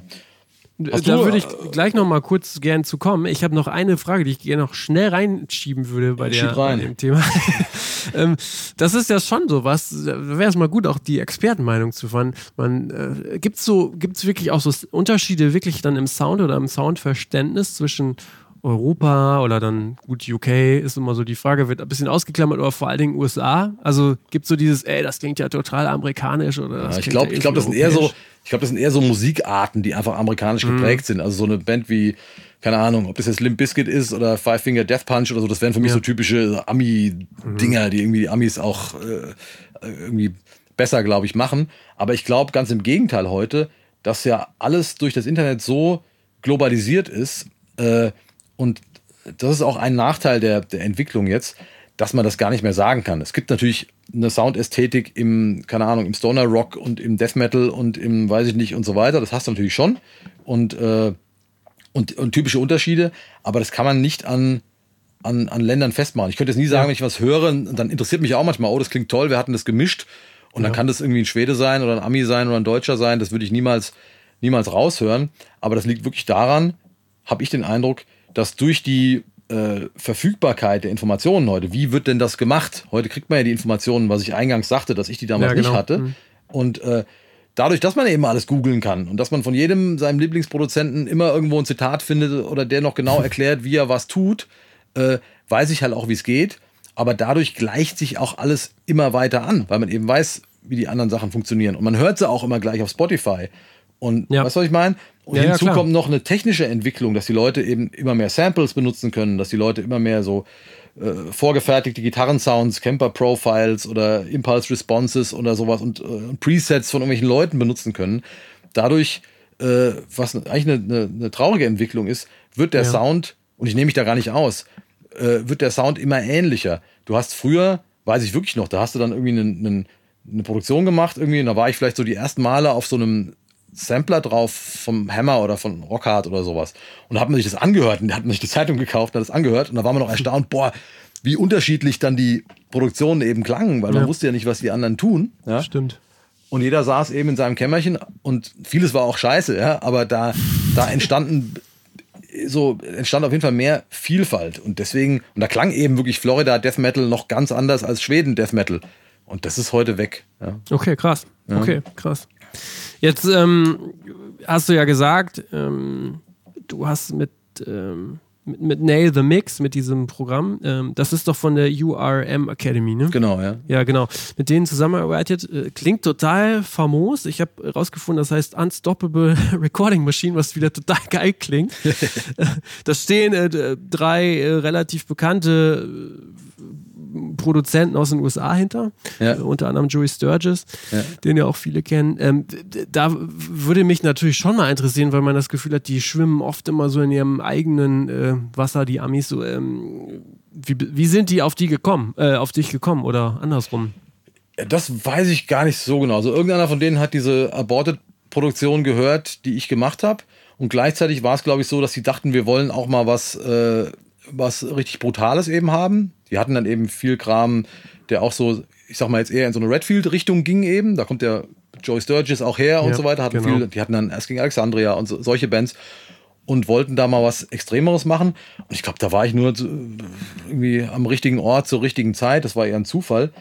Hast da würde ich gleich noch mal kurz gern zu kommen. Ich habe noch eine Frage, die ich gerne noch schnell reinschieben würde bei, der, bei dem Thema. ähm, das ist ja schon so was, da wäre es mal gut, auch die Expertenmeinung zu fahren. Man, äh, gibt es so, gibt's wirklich auch so Unterschiede wirklich dann im Sound oder im Soundverständnis zwischen Europa oder dann, gut, UK ist immer so die Frage, wird ein bisschen ausgeklammert, oder vor allen Dingen USA. Also gibt es so dieses, ey, das klingt ja total amerikanisch oder ja, Ich glaube, ja glaub, das sind eher so, ich glaube, das sind eher so Musikarten, die einfach amerikanisch mhm. geprägt sind. Also so eine Band wie, keine Ahnung, ob das jetzt Limp Bizkit ist oder Five Finger Death Punch oder so, das wären für mich ja. so typische Ami-Dinger, mhm. die irgendwie die Amis auch äh, irgendwie besser, glaube ich, machen. Aber ich glaube ganz im Gegenteil heute, dass ja alles durch das Internet so globalisiert ist, äh, und das ist auch ein Nachteil der, der Entwicklung jetzt, dass man das gar nicht mehr sagen kann. Es gibt natürlich eine Soundästhetik im, keine Ahnung, im Stoner Rock und im Death Metal und im, weiß ich nicht, und so weiter. Das hast du natürlich schon. Und, äh, und, und typische Unterschiede, aber das kann man nicht an, an, an Ländern festmachen. Ich könnte jetzt nie sagen, ja. wenn ich was höre, dann interessiert mich auch manchmal, oh, das klingt toll, wir hatten das gemischt. Und ja. dann kann das irgendwie ein Schwede sein oder ein Ami sein oder ein Deutscher sein. Das würde ich niemals, niemals raushören. Aber das liegt wirklich daran, habe ich den Eindruck, dass durch die äh, Verfügbarkeit der Informationen heute, wie wird denn das gemacht? Heute kriegt man ja die Informationen, was ich eingangs sagte, dass ich die damals ja, genau. nicht hatte. Mhm. Und äh, dadurch, dass man eben alles googeln kann und dass man von jedem seinem Lieblingsproduzenten immer irgendwo ein Zitat findet oder der noch genau erklärt, wie er was tut, äh, weiß ich halt auch, wie es geht. Aber dadurch gleicht sich auch alles immer weiter an, weil man eben weiß, wie die anderen Sachen funktionieren. Und man hört sie auch immer gleich auf Spotify. Und ja. was ich meine? Und ja, hinzu ja, kommt noch eine technische Entwicklung, dass die Leute eben immer mehr Samples benutzen können, dass die Leute immer mehr so äh, vorgefertigte Gitarrensounds, Camper-Profiles oder Impulse-Responses oder sowas und äh, Presets von irgendwelchen Leuten benutzen können. Dadurch, äh, was eigentlich eine, eine, eine, traurige Entwicklung ist, wird der Sound, und ich nehme mich da gar nicht aus, äh, wird der Sound immer ähnlicher. Du hast früher, weiß ich wirklich noch, da hast du dann irgendwie einen, einen eine Produktion gemacht irgendwie und da war ich vielleicht so die ersten Male auf so einem Sampler drauf vom Hammer oder von Rockhard oder sowas. Und da hat man sich das angehört und da hat man sich die Zeitung gekauft, hat das angehört und da war man noch erstaunt, boah, wie unterschiedlich dann die Produktionen eben klangen, weil man wusste ja nicht, was die anderen tun. Ja? Stimmt. Und jeder saß eben in seinem Kämmerchen und vieles war auch scheiße, ja, aber da, da entstanden so entstand auf jeden Fall mehr Vielfalt und deswegen und da klang eben wirklich Florida Death Metal noch ganz anders als Schweden Death Metal und das ist heute weg. Ja. Okay, krass. Ja. Okay, krass. Jetzt ähm, hast du ja gesagt, ähm, du hast mit, ähm, mit, mit, Nail the Mix, mit diesem Programm, ähm, das ist doch von der URM Academy, ne? Genau, ja. Ja, genau. Mit denen zusammengearbeitet. Äh, klingt total famos. Ich habe herausgefunden, das heißt Unstoppable Recording Machine, was wieder total geil klingt. da stehen äh, drei äh, relativ bekannte Produzenten aus den USA hinter, ja. äh, unter anderem Joey Sturgis, ja. den ja auch viele kennen. Ähm, da würde mich natürlich schon mal interessieren, weil man das Gefühl hat, die schwimmen oft immer so in ihrem eigenen äh, Wasser, die Amis. So, ähm, wie, wie sind die auf die gekommen, äh, auf dich gekommen oder andersrum? Das weiß ich gar nicht so genau. Also irgendeiner von denen hat diese Aborted-Produktion gehört, die ich gemacht habe. Und gleichzeitig war es, glaube ich, so, dass sie dachten, wir wollen auch mal was, äh, was richtig Brutales eben haben. Die hatten dann eben viel Kram, der auch so, ich sag mal jetzt eher in so eine Redfield-Richtung ging eben. Da kommt der Joey Sturgis auch her und so weiter. Hatten genau. viel, die hatten dann Asking Alexandria und so, solche Bands und wollten da mal was Extremeres machen. Und ich glaube, da war ich nur irgendwie am richtigen Ort zur richtigen Zeit. Das war eher ein Zufall.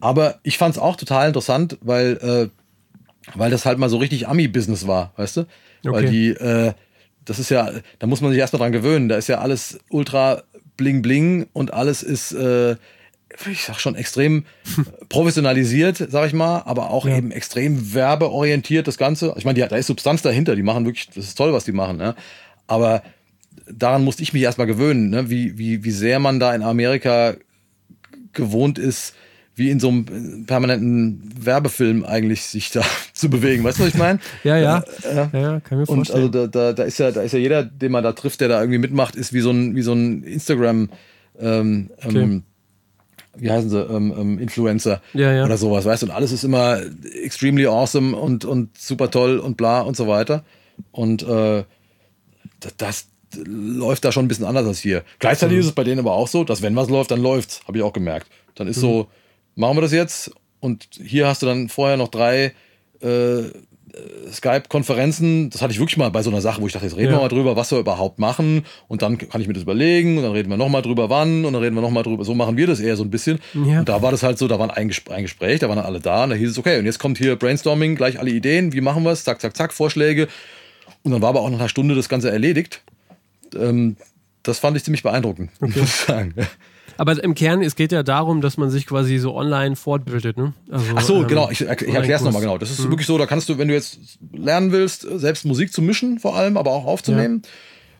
Aber ich fand es auch total interessant, weil, äh, weil das halt mal so richtig Ami-Business war, weißt du? Okay. Weil die, äh, das ist ja, da muss man sich erstmal dran gewöhnen. Da ist ja alles ultra bling bling und alles ist, äh, ich sag schon, extrem professionalisiert, sag ich mal, aber auch ja. eben extrem werbeorientiert, das Ganze. Ich meine, da ist Substanz dahinter, die machen wirklich, das ist toll, was die machen, ne? Aber daran musste ich mich erstmal gewöhnen, ne? wie, wie, wie sehr man da in Amerika gewohnt ist, wie in so einem permanenten Werbefilm eigentlich sich da zu bewegen. Weißt du, was ich meine? ja, ja. Äh, ja, ja, kann mir vorstellen. Und also da, da, da, ist ja, da ist ja jeder, den man da trifft, der da irgendwie mitmacht, ist wie so ein, wie so ein Instagram, ähm, okay. ähm, wie heißen sie, ähm, ähm, Influencer ja, ja. oder sowas, weißt du? Und alles ist immer extremely awesome und, und super toll und bla und so weiter. Und äh, das, das läuft da schon ein bisschen anders als hier. Gleichzeitig mhm. ist es bei denen aber auch so, dass wenn was läuft, dann läuft's, habe ich auch gemerkt. Dann ist mhm. so, machen wir das jetzt. Und hier hast du dann vorher noch drei äh, Skype-Konferenzen. Das hatte ich wirklich mal bei so einer Sache, wo ich dachte, jetzt reden ja. wir mal drüber, was wir überhaupt machen. Und dann kann ich mir das überlegen. Und dann reden wir nochmal drüber, wann. Und dann reden wir nochmal drüber. So machen wir das eher so ein bisschen. Ja. Und da war das halt so, da war ein, Gespräch, ein Gespräch, da waren alle da. Und da hieß es, okay, und jetzt kommt hier Brainstorming, gleich alle Ideen. Wie machen wir es? Zack, zack, zack, Vorschläge. Und dann war aber auch nach einer Stunde das Ganze erledigt. Ähm, das fand ich ziemlich beeindruckend, okay. muss ich sagen. Aber im Kern, es geht ja darum, dass man sich quasi so online fortbildet. Ne? Also, Ach so, ähm, genau. Ich, ich erkläre es nochmal genau. Das ist mhm. wirklich so, da kannst du, wenn du jetzt lernen willst, selbst Musik zu mischen vor allem, aber auch aufzunehmen,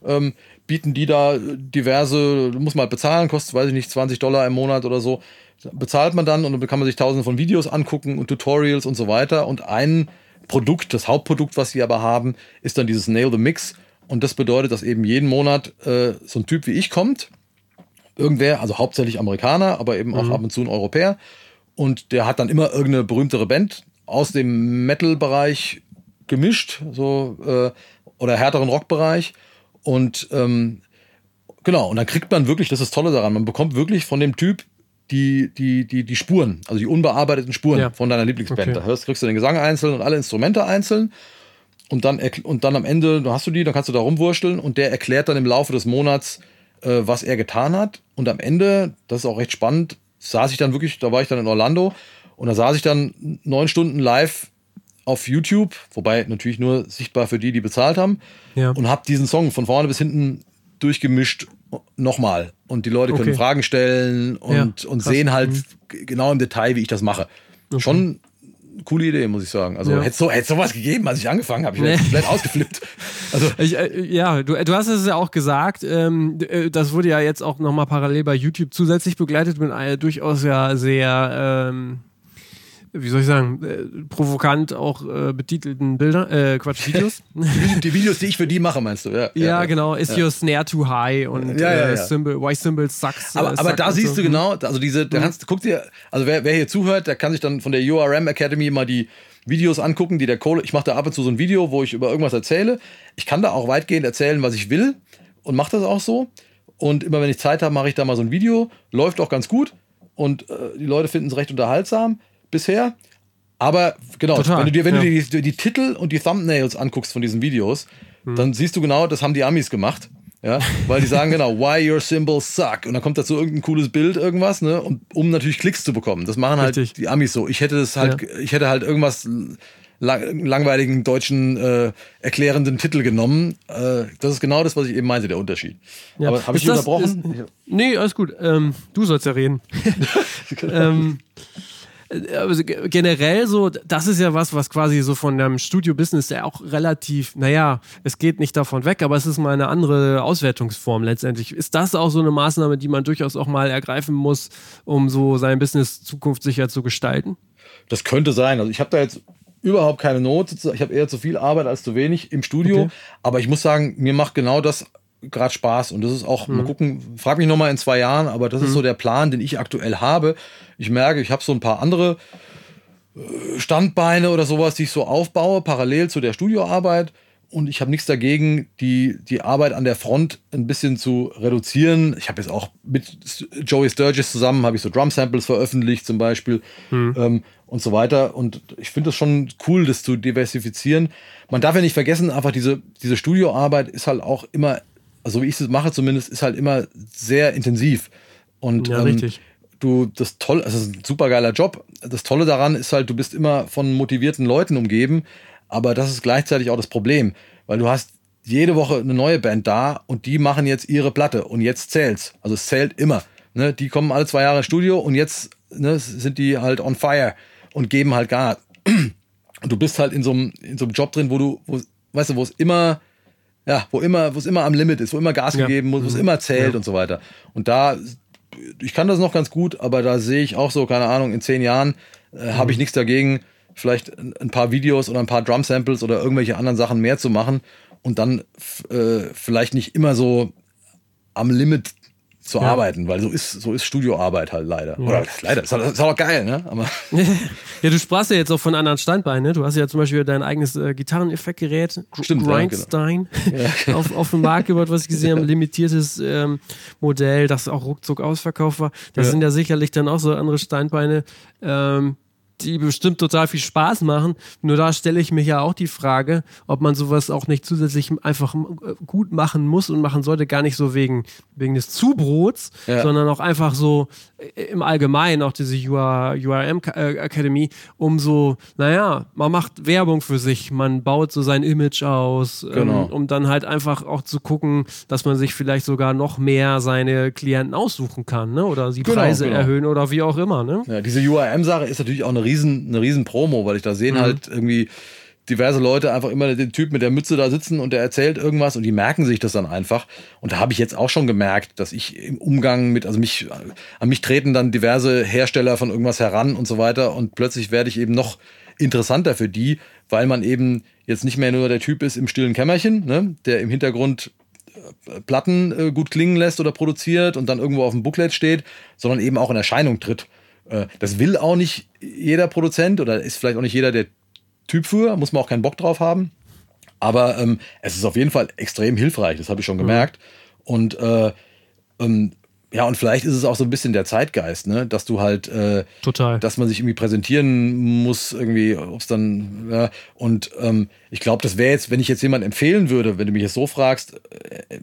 ja. ähm, bieten die da diverse, du musst mal bezahlen, kostet, weiß ich nicht, 20 Dollar im Monat oder so. Bezahlt man dann und dann kann man sich tausende von Videos angucken und Tutorials und so weiter. Und ein Produkt, das Hauptprodukt, was sie aber haben, ist dann dieses Nail the Mix. Und das bedeutet, dass eben jeden Monat äh, so ein Typ wie ich kommt, irgendwer, also hauptsächlich Amerikaner, aber eben auch mhm. ab und zu ein Europäer. Und der hat dann immer irgendeine berühmtere Band aus dem Metal-Bereich gemischt, so äh, oder härteren Rock-Bereich. Und ähm, genau, und dann kriegt man wirklich, das ist das Tolle daran, man bekommt wirklich von dem Typ die, die, die, die Spuren, also die unbearbeiteten Spuren ja. von deiner Lieblingsband. Okay. Da hörst, kriegst du den Gesang einzeln und alle Instrumente einzeln. Und dann, und dann am Ende, da hast du die, dann kannst du da rumwurschteln und der erklärt dann im Laufe des Monats, äh, was er getan hat. Und am Ende, das ist auch recht spannend, saß ich dann wirklich, da war ich dann in Orlando und da saß ich dann neun Stunden live auf YouTube, wobei natürlich nur sichtbar für die, die bezahlt haben, ja. und habe diesen Song von vorne bis hinten durchgemischt nochmal. Und die Leute können okay. Fragen stellen und, ja, und sehen halt mhm. genau im Detail, wie ich das mache. Okay. Schon coole Idee, muss ich sagen. Also ja. hätte so, hätte sowas gegeben, als ich angefangen habe. Ich wäre nee. komplett ausgeflippt. Also ich, äh, ja, du, du hast es ja auch gesagt. Ähm, äh, das wurde ja jetzt auch nochmal parallel bei YouTube zusätzlich begleitet mit einer durchaus ja sehr ähm, wie soll ich sagen, äh, provokant auch äh, betitelten Bilder, äh, Quatsch, Videos. die Videos, die ich für die mache, meinst du? Ja, ja, ja genau. Is your snare too high und ja, ja, äh, Symbol, why symbol sucks. Aber, aber da siehst so. du genau, also diese, der mhm. kannst, guck dir, also wer, wer hier zuhört, der kann sich dann von der URM Academy mal die Videos angucken, die der Kohle, ich mache da ab und zu so ein Video, wo ich über irgendwas erzähle. Ich kann da auch weitgehend erzählen, was ich will und mache das auch so. Und immer wenn ich Zeit habe, mache ich da mal so ein Video. Läuft auch ganz gut und äh, die Leute finden es recht unterhaltsam bisher. Aber genau, Total, wenn du dir, wenn ja. du dir die, die, Titel und die Thumbnails anguckst von diesen Videos, hm. dann siehst du genau, das haben die Amis gemacht. Ja, weil die sagen genau, why your symbols suck. Und dann kommt dazu irgendein cooles Bild, irgendwas, ne? Und, um natürlich Klicks zu bekommen. Das machen halt Richtig. die Amis so. Ich hätte das halt, ja. ich hätte halt irgendwas lang, langweiligen deutschen äh, erklärenden Titel genommen. Äh, das ist genau das, was ich eben meinte, der Unterschied. Ja. Aber habe ich das, unterbrochen? Ist, nee, alles gut. Ähm, du sollst ja reden. ähm, also generell so, das ist ja was, was quasi so von dem Studio-Business ja auch relativ, naja, es geht nicht davon weg, aber es ist mal eine andere Auswertungsform letztendlich. Ist das auch so eine Maßnahme, die man durchaus auch mal ergreifen muss, um so sein Business zukunftssicher zu gestalten? Das könnte sein. Also ich habe da jetzt überhaupt keine Not. Ich habe eher zu viel Arbeit als zu wenig im Studio. Okay. Aber ich muss sagen, mir macht genau das gerade Spaß. Und das ist auch, mhm. mal gucken, frag mich nochmal in zwei Jahren, aber das mhm. ist so der Plan, den ich aktuell habe. Ich merke, ich habe so ein paar andere äh, Standbeine oder sowas, die ich so aufbaue, parallel zu der Studioarbeit. Und ich habe nichts dagegen, die, die Arbeit an der Front ein bisschen zu reduzieren. Ich habe jetzt auch mit Joey Sturgis zusammen, habe ich so Drum-Samples veröffentlicht zum Beispiel mhm. ähm, und so weiter. Und ich finde das schon cool, das zu diversifizieren. Man darf ja nicht vergessen, einfach diese, diese Studioarbeit ist halt auch immer also wie ich es mache zumindest, ist halt immer sehr intensiv. Und ja, ähm, richtig. du, das toll, also es ist ein super geiler Job. Das Tolle daran ist halt, du bist immer von motivierten Leuten umgeben, aber das ist gleichzeitig auch das Problem, weil du hast jede Woche eine neue Band da und die machen jetzt ihre Platte und jetzt zählt's. Also es zählt immer. Ne? Die kommen alle zwei Jahre ins Studio und jetzt ne, sind die halt on fire und geben halt gar. Und du bist halt in so einem, in so einem Job drin, wo du, wo, weißt du, wo es immer ja, wo immer, wo es immer am Limit ist, wo immer Gas ja. gegeben muss, wo es mhm. immer zählt ja. und so weiter. Und da, ich kann das noch ganz gut, aber da sehe ich auch so, keine Ahnung, in zehn Jahren äh, mhm. habe ich nichts dagegen, vielleicht ein paar Videos oder ein paar Drum-Samples oder irgendwelche anderen Sachen mehr zu machen und dann äh, vielleicht nicht immer so am Limit zu ja. arbeiten, weil so ist, so ist Studioarbeit halt leider. Ja. Oder leider, ist, ist auch geil, ne? Aber ja, du sprachst ja jetzt auch von anderen Standbeinen, ne? Du hast ja zum Beispiel dein eigenes äh, Gitarreneffektgerät, Stimmt, Grindstein, ja, genau. auf, auf den Markt gebracht, was ich gesehen habe, limitiertes ähm, Modell, das auch ruckzuck ausverkauft war. Das sind ja sicherlich dann auch so andere Standbeine, ähm, die bestimmt total viel Spaß machen. Nur da stelle ich mir ja auch die Frage, ob man sowas auch nicht zusätzlich einfach äh, gut machen muss und machen sollte, gar nicht so wegen, wegen des Zubrots, ja. sondern auch einfach so äh, im Allgemeinen, auch diese UR, URM äh, Academy, um so, naja, man macht Werbung für sich, man baut so sein Image aus, ähm, genau. ähm, um dann halt einfach auch zu gucken, dass man sich vielleicht sogar noch mehr seine Klienten aussuchen kann, ne? Oder die genau, Preise genau. erhöhen oder wie auch immer, ne? Ja, diese URM-Sache ist natürlich auch eine riesen, eine riesen Promo, weil ich da sehen mhm. halt irgendwie diverse Leute einfach immer den Typ mit der Mütze da sitzen und der erzählt irgendwas und die merken sich das dann einfach. Und da habe ich jetzt auch schon gemerkt, dass ich im Umgang mit, also mich, an mich treten dann diverse Hersteller von irgendwas heran und so weiter und plötzlich werde ich eben noch interessanter für die, weil man eben jetzt nicht mehr nur der Typ ist im stillen Kämmerchen, ne, der im Hintergrund äh, Platten äh, gut klingen lässt oder produziert und dann irgendwo auf dem Booklet steht, sondern eben auch in Erscheinung tritt das will auch nicht jeder Produzent oder ist vielleicht auch nicht jeder der Typ für, muss man auch keinen Bock drauf haben. Aber ähm, es ist auf jeden Fall extrem hilfreich, das habe ich schon gemerkt. Mhm. Und äh, ähm, ja, und vielleicht ist es auch so ein bisschen der Zeitgeist, ne? dass du halt, äh, Total. dass man sich irgendwie präsentieren muss, irgendwie, ob es dann, ja, und ähm, ich glaube, das wäre jetzt, wenn ich jetzt jemand empfehlen würde, wenn du mich jetzt so fragst, äh,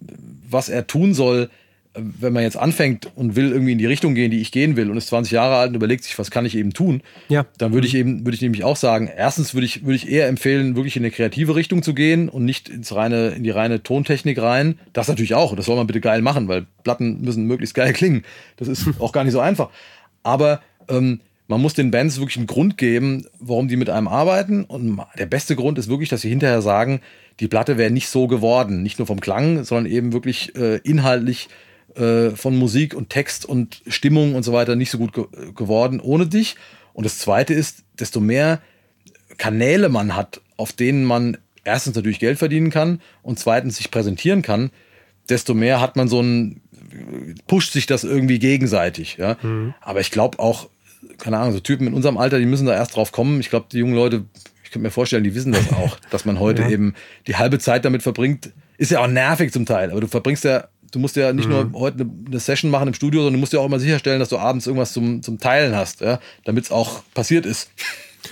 was er tun soll, wenn man jetzt anfängt und will irgendwie in die Richtung gehen, die ich gehen will und ist 20 Jahre alt und überlegt sich, was kann ich eben tun, ja. dann würde ich eben, würde ich nämlich auch sagen, erstens würde ich, würde ich eher empfehlen, wirklich in eine kreative Richtung zu gehen und nicht ins reine, in die reine Tontechnik rein. Das natürlich auch. Das soll man bitte geil machen, weil Platten müssen möglichst geil klingen. Das ist auch gar nicht so einfach. Aber ähm, man muss den Bands wirklich einen Grund geben, warum die mit einem arbeiten. Und der beste Grund ist wirklich, dass sie hinterher sagen, die Platte wäre nicht so geworden. Nicht nur vom Klang, sondern eben wirklich äh, inhaltlich äh, von Musik und Text und Stimmung und so weiter nicht so gut ge geworden ohne dich. Und das Zweite ist, desto mehr Kanäle man hat, auf denen man erstens natürlich Geld verdienen kann und zweitens sich präsentieren kann, desto mehr hat man so ein, pusht sich das irgendwie gegenseitig. Ja? Mhm. Aber ich glaube auch, keine Ahnung, so Typen in unserem Alter, die müssen da erst drauf kommen. Ich glaube, die jungen Leute, ich könnte mir vorstellen, die wissen das auch, dass man heute ja. eben die halbe Zeit damit verbringt. Ist ja auch nervig zum Teil, aber du verbringst ja Du musst ja nicht mhm. nur heute eine, Session machen im Studio, sondern du musst ja auch immer sicherstellen, dass du abends irgendwas zum, zum Teilen hast, ja, damit es auch passiert ist.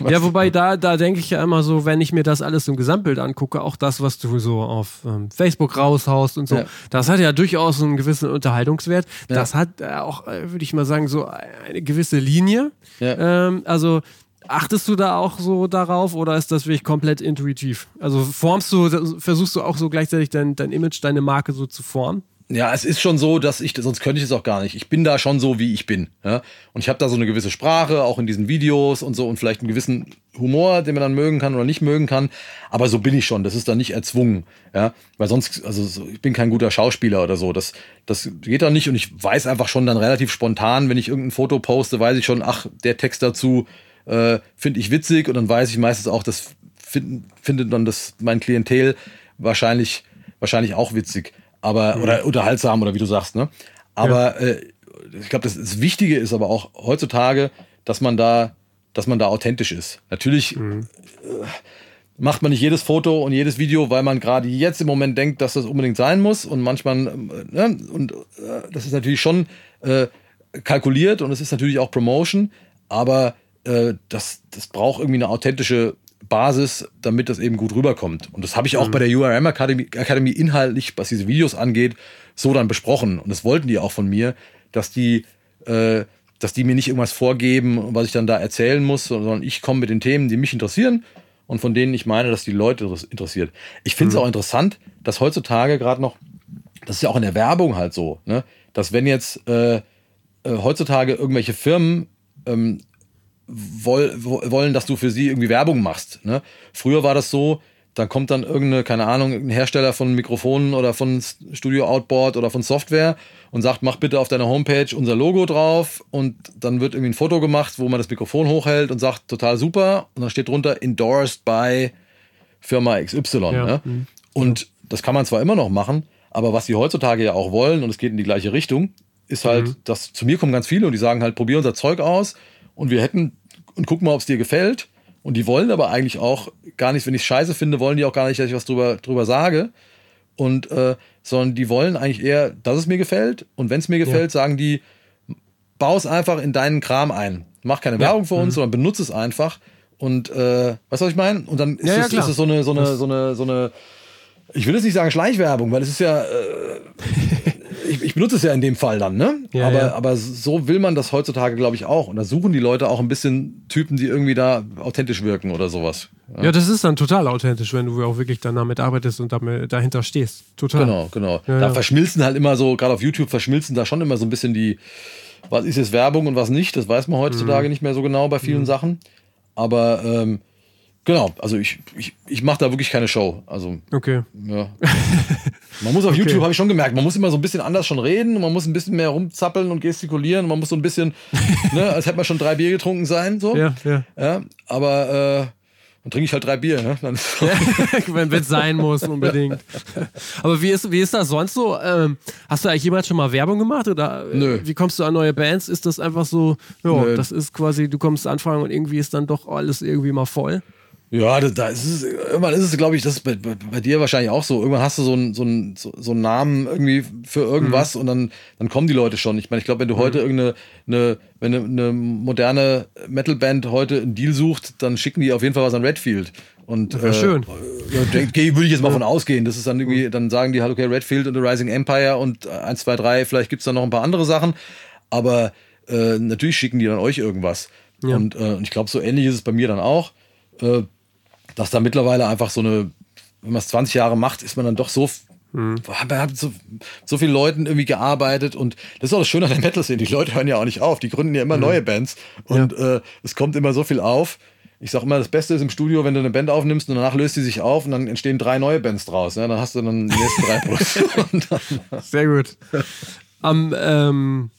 Ja, wobei da, da denke ich ja immer so, wenn ich mir das alles im Gesamtbild angucke, auch das, was du so auf ähm, Facebook raushaust und so, ja. das hat ja durchaus einen gewissen Unterhaltungswert. Ja. Das hat äh, auch, äh, würde ich mal sagen, so eine gewisse Linie. Ähm, also achtest du da auch so darauf oder ist das wirklich komplett intuitiv? Also formst du, versuchst du auch so gleichzeitig dein, dein Image, deine Marke so zu formen? Ja, es ist schon so, dass ich, sonst könnte ich es auch gar nicht. Ich bin da schon so, wie ich bin. Ja? Und ich habe da so eine gewisse Sprache, auch in diesen Videos und so und vielleicht einen gewissen Humor, den man dann mögen kann oder nicht mögen kann. Aber so bin ich schon. Das ist dann nicht erzwungen. Ja? Weil sonst, also ich bin kein guter Schauspieler oder so. Das, das geht dann nicht. Und ich weiß einfach schon dann relativ spontan, wenn ich irgendein Foto poste, weiß ich schon, ach, der Text dazu äh, finde ich witzig. Und dann weiß ich meistens auch, das find, findet dann das mein Klientel wahrscheinlich, wahrscheinlich auch witzig aber mhm. oder unterhaltsam oder wie du sagst, ne? Aber ja. äh, ich glaube, das, das, Wichtige ist aber auch heutzutage, dass man da, dass man da authentisch ist. Natürlich mhm. äh, macht man nicht jedes Foto und jedes Video, weil man gerade jetzt im Moment denkt, dass das unbedingt sein muss und manchmal äh, ne? und äh, das ist natürlich schon äh, kalkuliert und es ist natürlich auch Promotion, aber äh, das, das braucht irgendwie eine authentische Basis, damit das eben gut rüberkommt. Und das habe ich auch mhm. bei der URM Academy, Academy inhaltlich, was diese Videos angeht, so dann besprochen. Und das wollten die auch von mir, dass die, äh, dass die mir nicht irgendwas vorgeben, was ich dann da erzählen muss, sondern ich komme mit den Themen, die mich interessieren und von denen ich meine, dass die Leute das interessiert. Ich finde es mhm. auch interessant, dass heutzutage gerade noch, das ist ja auch in der Werbung halt so, ne, dass wenn jetzt äh, äh, heutzutage irgendwelche Firmen ähm, woll, wollen, dass du für sie irgendwie Werbung machst. Ne? Früher war das so, dann kommt dann irgendeine, keine Ahnung, ein Hersteller von Mikrofonen oder von Studio Outboard oder von Software und sagt, mach bitte auf deiner Homepage unser Logo drauf und dann wird irgendwie ein Foto gemacht, wo man das Mikrofon hochhält und sagt, total super und dann steht drunter, endorsed by Firma XY. Ja. Ne? Mhm. Und das kann man zwar immer noch machen, aber was sie heutzutage ja auch wollen und es geht in die gleiche Richtung, ist halt, mhm. dass zu mir kommen ganz viele und die sagen halt, probier unser Zeug aus und wir hätten und guck mal, ob es dir gefällt. Und die wollen aber eigentlich auch gar nicht, wenn ich es scheiße finde, wollen die auch gar nicht, dass ich was drüber, drüber sage. Und, äh, sondern die wollen eigentlich eher, dass es mir gefällt. Und wenn es mir gefällt, ja. sagen die, bau es einfach in deinen Kram ein. Mach keine ja. Werbung für uns, mhm. sondern benutze es einfach. Und äh, weißt du, was ich meine? Und dann ist, ja, es, ist es so eine, so eine, so eine, so eine, ich will jetzt nicht sagen Schleichwerbung, weil es ist ja, äh, ich, ich, benutze es ja in dem Fall dann, ne? Ja, aber, ja. aber so will man das heutzutage, glaube ich, auch. Und da suchen die Leute auch ein bisschen Typen, die irgendwie da authentisch wirken oder sowas. Ja, ja das ist dann total authentisch, wenn du auch wirklich dann damit arbeitest und damit, dahinter stehst. Total. Genau, genau. da verschmilzen halt immer so, gerade auf YouTube verschmilzen da schon immer so ein bisschen die, was ist jetzt Werbung und was nicht. Das weiß man heutzutage mhm. nicht mehr so genau bei vielen mhm. Sachen. Aber ähm, Genau, also ich, ich, ich mache da wirklich keine Show. Also, okay. Ja. Man muss auf okay. YouTube, habe ich schon gemerkt, man muss immer so ein bisschen anders schon reden, man muss ein bisschen mehr rumzappeln und gestikulieren, man muss so ein bisschen, ne, als hätte man schon drei Bier getrunken sein, so. Ja, ja. ja aber äh, dann trinke ich halt drei Bier. Ne? Dann Wenn es sein muss, unbedingt. Aber wie ist, wie ist das sonst so? Ähm, hast du eigentlich jemals schon mal Werbung gemacht? Oder äh, Nö. wie kommst du an neue Bands? Ist das einfach so, ja, das ist quasi, du kommst anfangen und irgendwie ist dann doch alles irgendwie mal voll? Ja, da, da ist es, irgendwann ist es, glaube ich, das ist bei, bei, bei dir wahrscheinlich auch so. Irgendwann hast du so einen, so einen, so, so einen Namen irgendwie für irgendwas und dann, dann kommen die Leute schon. Ich meine, ich glaube, wenn du heute irgendeine, eine, wenn eine, eine moderne Metalband heute einen Deal sucht, dann schicken die auf jeden Fall was an Redfield. Und, schön. Ja, denk- geh- würde ich jetzt mal von ausgehen. Das ist dann irgendwie, dann sagen die halt, okay, Redfield und The Rising Empire und 1, 2, 3, vielleicht gibt's da noch ein paar andere Sachen. Aber äh, natürlich schicken die dann euch irgendwas. Ja. Und, äh, und ich glaube, so ähnlich ist es bei mir dann auch. Äh, dass da mittlerweile einfach so eine, wenn man es 20 Jahre macht, ist man dann doch so, f- man hat so, so viele Leuten irgendwie gearbeitet und das ist auch das Schöne an der Metal-Szene. Die Leute hören ja auch nicht auf, die gründen ja immer neue Bands und äh, es kommt immer so viel auf. Ich sag immer, das Beste ist im Studio, wenn du eine Band aufnimmst und danach löst die sich auf und dann entstehen drei neue Bands draus. Ja? Dann hast du dann die nächsten drei Produktionen. Sehr gut. Am, ähm,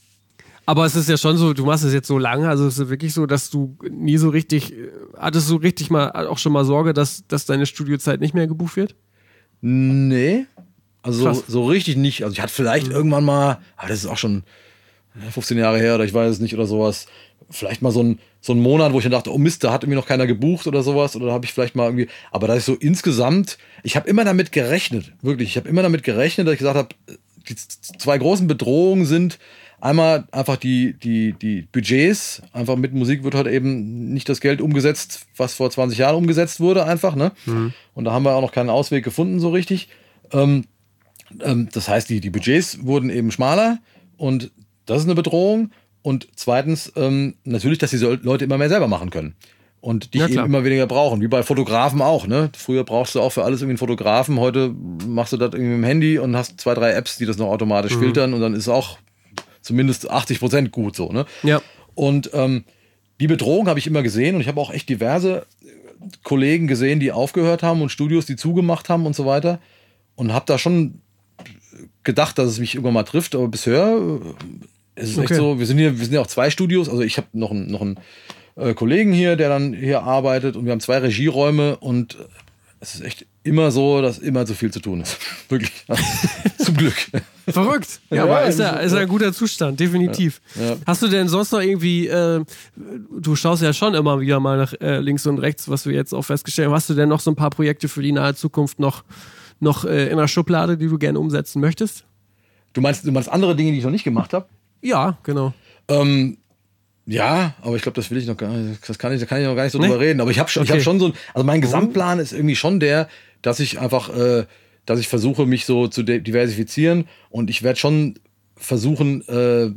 aber es ist ja schon so, du machst es jetzt so lange, also es ist wirklich so, dass du nie so richtig, äh, hattest du richtig mal auch schon mal Sorge, dass, dass deine Studiozeit nicht mehr gebucht wird? Nee. Also Krass. so, richtig nicht. Also ich hatte vielleicht irgendwann mal, ah, das ist auch schon ja, 15 Jahre her oder ich weiß es nicht oder sowas, vielleicht mal so ein, so ein Monat, wo ich dann dachte, oh Mist, da hat irgendwie noch keiner gebucht oder sowas oder da habe ich vielleicht mal irgendwie, aber da ist so insgesamt, ich habe immer damit gerechnet, wirklich, ich habe immer damit gerechnet, dass ich gesagt habe, die zwei großen Bedrohungen sind einmal einfach die, die, die Budgets, einfach mit Musik wird halt eben nicht das Geld umgesetzt, was vor 20 Jahren umgesetzt wurde einfach, ne? Und da haben wir auch noch keinen Ausweg gefunden so richtig. Ähm, ähm, das heißt, die, die Budgets wurden eben schmaler und das ist eine Bedrohung. Und zweitens, ähm, natürlich, dass diese Leute immer mehr selber machen können. Und dich Ja, eben immer weniger brauchen. Wie bei Fotografen auch, ne? Früher brauchst du auch für alles irgendwie einen Fotografen. Heute machst du das irgendwie mit dem Handy und hast zwei, drei Apps, die das noch automatisch filtern und dann ist auch zumindest 80 Prozent gut so, ne? Ja. Und ähm, die Bedrohung habe ich immer gesehen und ich habe auch echt diverse äh, Kollegen gesehen, die aufgehört haben und Studios, die zugemacht haben und so weiter. Und habe da schon gedacht, dass es mich irgendwann mal trifft, aber bisher äh, ist es echt Okay. so, wir sind hier, wir sind ja auch zwei Studios, also ich habe noch einen, noch einen äh, Kollegen hier, der dann hier arbeitet und wir haben zwei Regieräume und äh, es ist echt immer so, dass immer zu viel zu tun ist. Wirklich. Zum Glück. Verrückt. Ja, Ja, aber ja, ist ja, ist ja ein guter Zustand, definitiv. Ja. Hast du denn sonst noch irgendwie, äh, du schaust ja schon immer wieder mal nach äh, links und rechts, was wir jetzt auch festgestellt haben. Hast du denn noch so ein paar Projekte für die nahe Zukunft noch, noch äh, in der Schublade, die du gerne umsetzen möchtest? Du meinst, du meinst andere Dinge, die ich noch nicht gemacht habe? Ja, genau. Ähm, ja, aber ich glaube, das will ich noch gar nicht, das kann ich, da kann ich noch gar nicht so Nee? drüber reden. Aber ich habe schon, ich Okay. habe schon so, ein- also mein Gesamtplan ist irgendwie schon der, dass ich einfach, äh, dass ich versuche, mich so zu diversifizieren und ich werde schon versuchen, äh,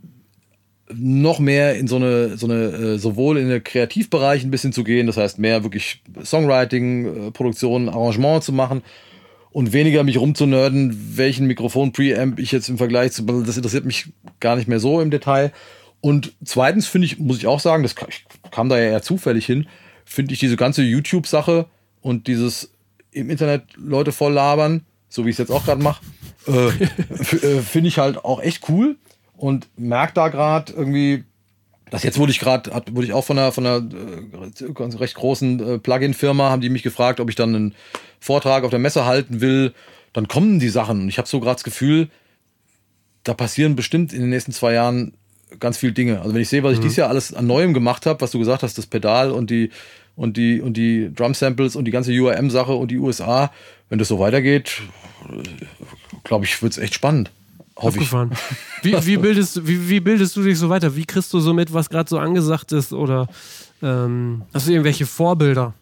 noch mehr in so eine, so eine, äh, sowohl in den Kreativbereich ein bisschen zu gehen, das heißt mehr wirklich Songwriting, äh, Produktion, Arrangement zu machen und weniger mich rumzunörden, welchen Mikrofon-Preamp ich jetzt im Vergleich zu, das interessiert mich gar nicht mehr so im Detail. Und zweitens finde ich, muss ich auch sagen, das kam, da ja eher zufällig hin, finde ich diese ganze YouTube-Sache und dieses im Internet Leute voll labern, so wie ich es jetzt auch gerade mache, äh, äh, finde ich halt auch echt cool und merke da gerade irgendwie, das jetzt wurde ich gerade, wurde ich auch von einer, von einer äh, recht großen äh, Plugin-Firma, haben die mich gefragt, ob ich dann einen Vortrag auf der Messe halten will. Dann kommen die Sachen. Und ich habe so gerade das Gefühl, da passieren bestimmt in den nächsten zwei Jahren ganz viele Dinge. Also wenn ich sehe, was ich dieses Jahr alles an Neuem gemacht habe, was du gesagt hast, das Pedal und die und die und die Drum Samples und die ganze URM-Sache und die USA, wenn das so weitergeht, glaube ich, wird es echt spannend. Hoffe ich. Wie, wie, bildest, du- wie, wie bildest du dich so weiter? Wie kriegst du so mit, was gerade so angesagt ist? Oder ähm, hast du irgendwelche Vorbilder?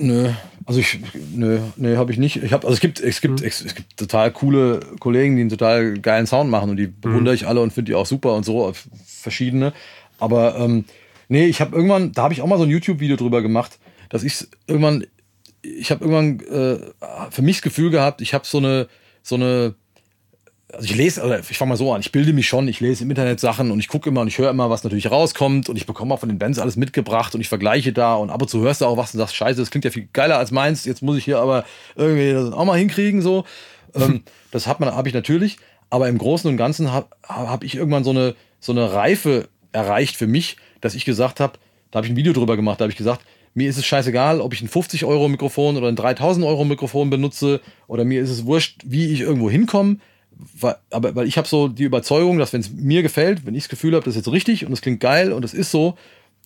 Nö, also ich, nö, nö, habe ich nicht. Ich habe, also es gibt, es gibt, es, es gibt total coole Kollegen, die einen total geilen Sound machen und die bewundere ich alle und finde die auch super und so verschiedene. Aber ähm, nee, ich habe irgendwann, da habe ich auch mal so ein YouTube-Video drüber gemacht, dass ich irgendwann, ich habe irgendwann äh, für mich das Gefühl gehabt, ich habe so eine, so eine also ich lese, oder ich fange mal so an, ich bilde mich schon, ich lese im Internet Sachen und ich gucke immer und ich höre immer, was natürlich rauskommt und ich bekomme auch von den Bands alles mitgebracht und ich vergleiche da und ab und zu hörst du auch was und sagst, scheiße, das klingt ja viel geiler als meins, jetzt muss ich hier aber irgendwie das auch mal hinkriegen, so. ähm, das hat man, habe ich natürlich, aber im Großen und Ganzen habe hab ich irgendwann so eine, so eine Reife erreicht für mich, dass ich gesagt habe, Da habe ich ein Video drüber gemacht, da habe ich gesagt, mir ist es scheißegal, ob ich ein 50 Euro Mikrofon oder ein 3000 Euro Mikrofon benutze oder mir ist es wurscht, wie ich irgendwo hinkomme. Weil, aber weil ich habe so die Überzeugung, dass wenn es mir gefällt, wenn ich das Gefühl habe, das ist jetzt richtig und es klingt geil und es ist so,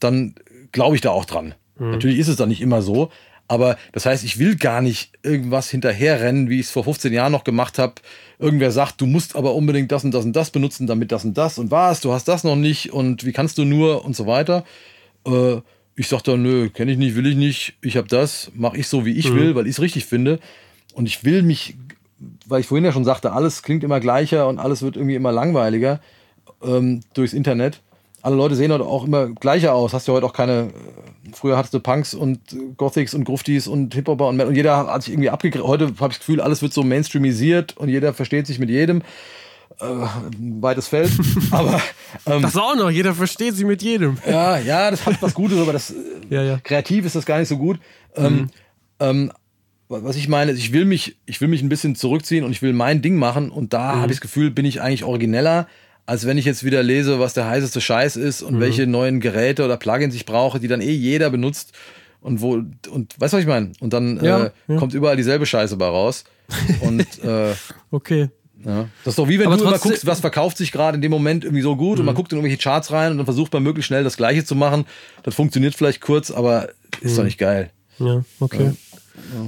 dann glaube ich da auch dran. Mhm. Natürlich ist es dann nicht immer so, aber das heißt, ich will gar nicht irgendwas hinterherrennen, wie ich es vor 15 Jahren noch gemacht habe. Irgendwer sagt, du musst aber unbedingt das und das und das benutzen, damit das und das und was, du hast das noch nicht und wie kannst du nur und so weiter. Äh, ich sage dann, nö, kenne ich nicht, will ich nicht, ich habe das, mache ich so, wie ich mhm. will, weil ich es richtig finde. Und ich will mich, weil ich vorhin ja schon sagte, alles klingt immer gleicher und alles wird irgendwie immer langweiliger ähm, durchs Internet. Alle Leute sehen heute auch immer gleicher aus. Hast ja heute auch keine, früher hattest du Punks und Gothics und Gruftis und Hip-Hopper und, und jeder hat sich irgendwie abgegriffen. Heute habe ich das Gefühl, alles wird so mainstreamisiert und jeder versteht sich mit jedem äh, weites Feld. aber ähm, das auch noch, jeder versteht sie mit jedem. Ja, ja, das hat was Gutes, aber das ja, ja. kreativ ist das gar nicht so gut. Ähm, mhm. Ähm, was ich meine, ich will mich, ich will mich ein bisschen zurückziehen und ich will mein Ding machen und da mhm. habe ich das Gefühl, bin ich eigentlich origineller, als wenn ich jetzt wieder lese, was der heißeste Scheiß ist und mhm. welche neuen Geräte oder Plugins ich brauche, die dann eh jeder benutzt und wo und weißt du, was ich meine? Und dann ja, äh, ja. kommt überall dieselbe Scheiße bei raus. Und äh, okay. Ja. Das ist doch wie wenn Aber du immer guckst, was verkauft sich gerade in dem Moment irgendwie so gut mhm. und man mhm. guckt in irgendwelche Charts rein und dann versucht man möglichst schnell das Gleiche zu machen. Das funktioniert vielleicht kurz, aber ist mhm. doch nicht geil. Ja, okay.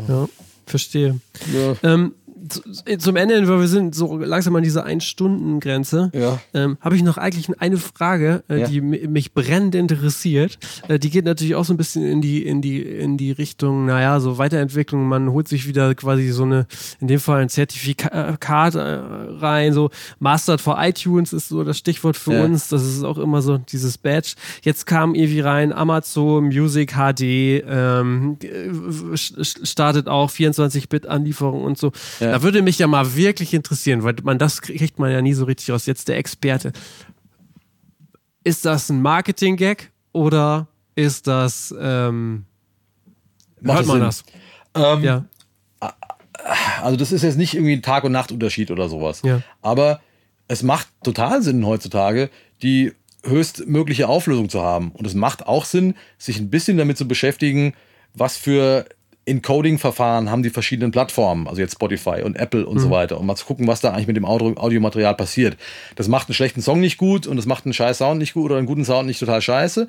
Ja, ja verstehe. Ähm, zum Ende, weil wir sind so langsam an dieser Ein-Stunden-Grenze, ja. ähm, habe ich noch eigentlich eine Frage, äh, ja. die mich brennend interessiert. Äh, die geht natürlich auch so ein bisschen in die, in die, in die Richtung, naja, so Weiterentwicklung. Man holt sich wieder quasi so eine, in dem Fall ein Zertifikat äh, rein, so Mastered for iTunes ist so das Stichwort für ja. uns. Das ist auch immer so dieses Badge. Jetzt kam irgendwie rein Amazon Music HD, ähm, startet auch 24-Bit-Anlieferung und so. Ja. Da würde mich ja mal wirklich interessieren, weil man das kriegt man ja nie so richtig raus. Jetzt der Experte. Ist das ein Marketing-Gag oder ist das ähm, hört man das? Ähm, ja. Also das ist jetzt nicht irgendwie ein Tag- und Nachtunterschied oder sowas. Ja. Aber es macht total Sinn heutzutage, die höchstmögliche Auflösung zu haben. Und es macht auch Sinn, sich ein bisschen damit zu beschäftigen, was für Encoding-Verfahren haben die verschiedenen Plattformen, also jetzt Spotify und Apple und mhm. so weiter, um mal zu gucken, was da eigentlich mit dem Audio Audiomaterial passiert. Das macht einen schlechten Song nicht gut und das macht einen scheiß Sound nicht gut oder einen guten Sound nicht total scheiße.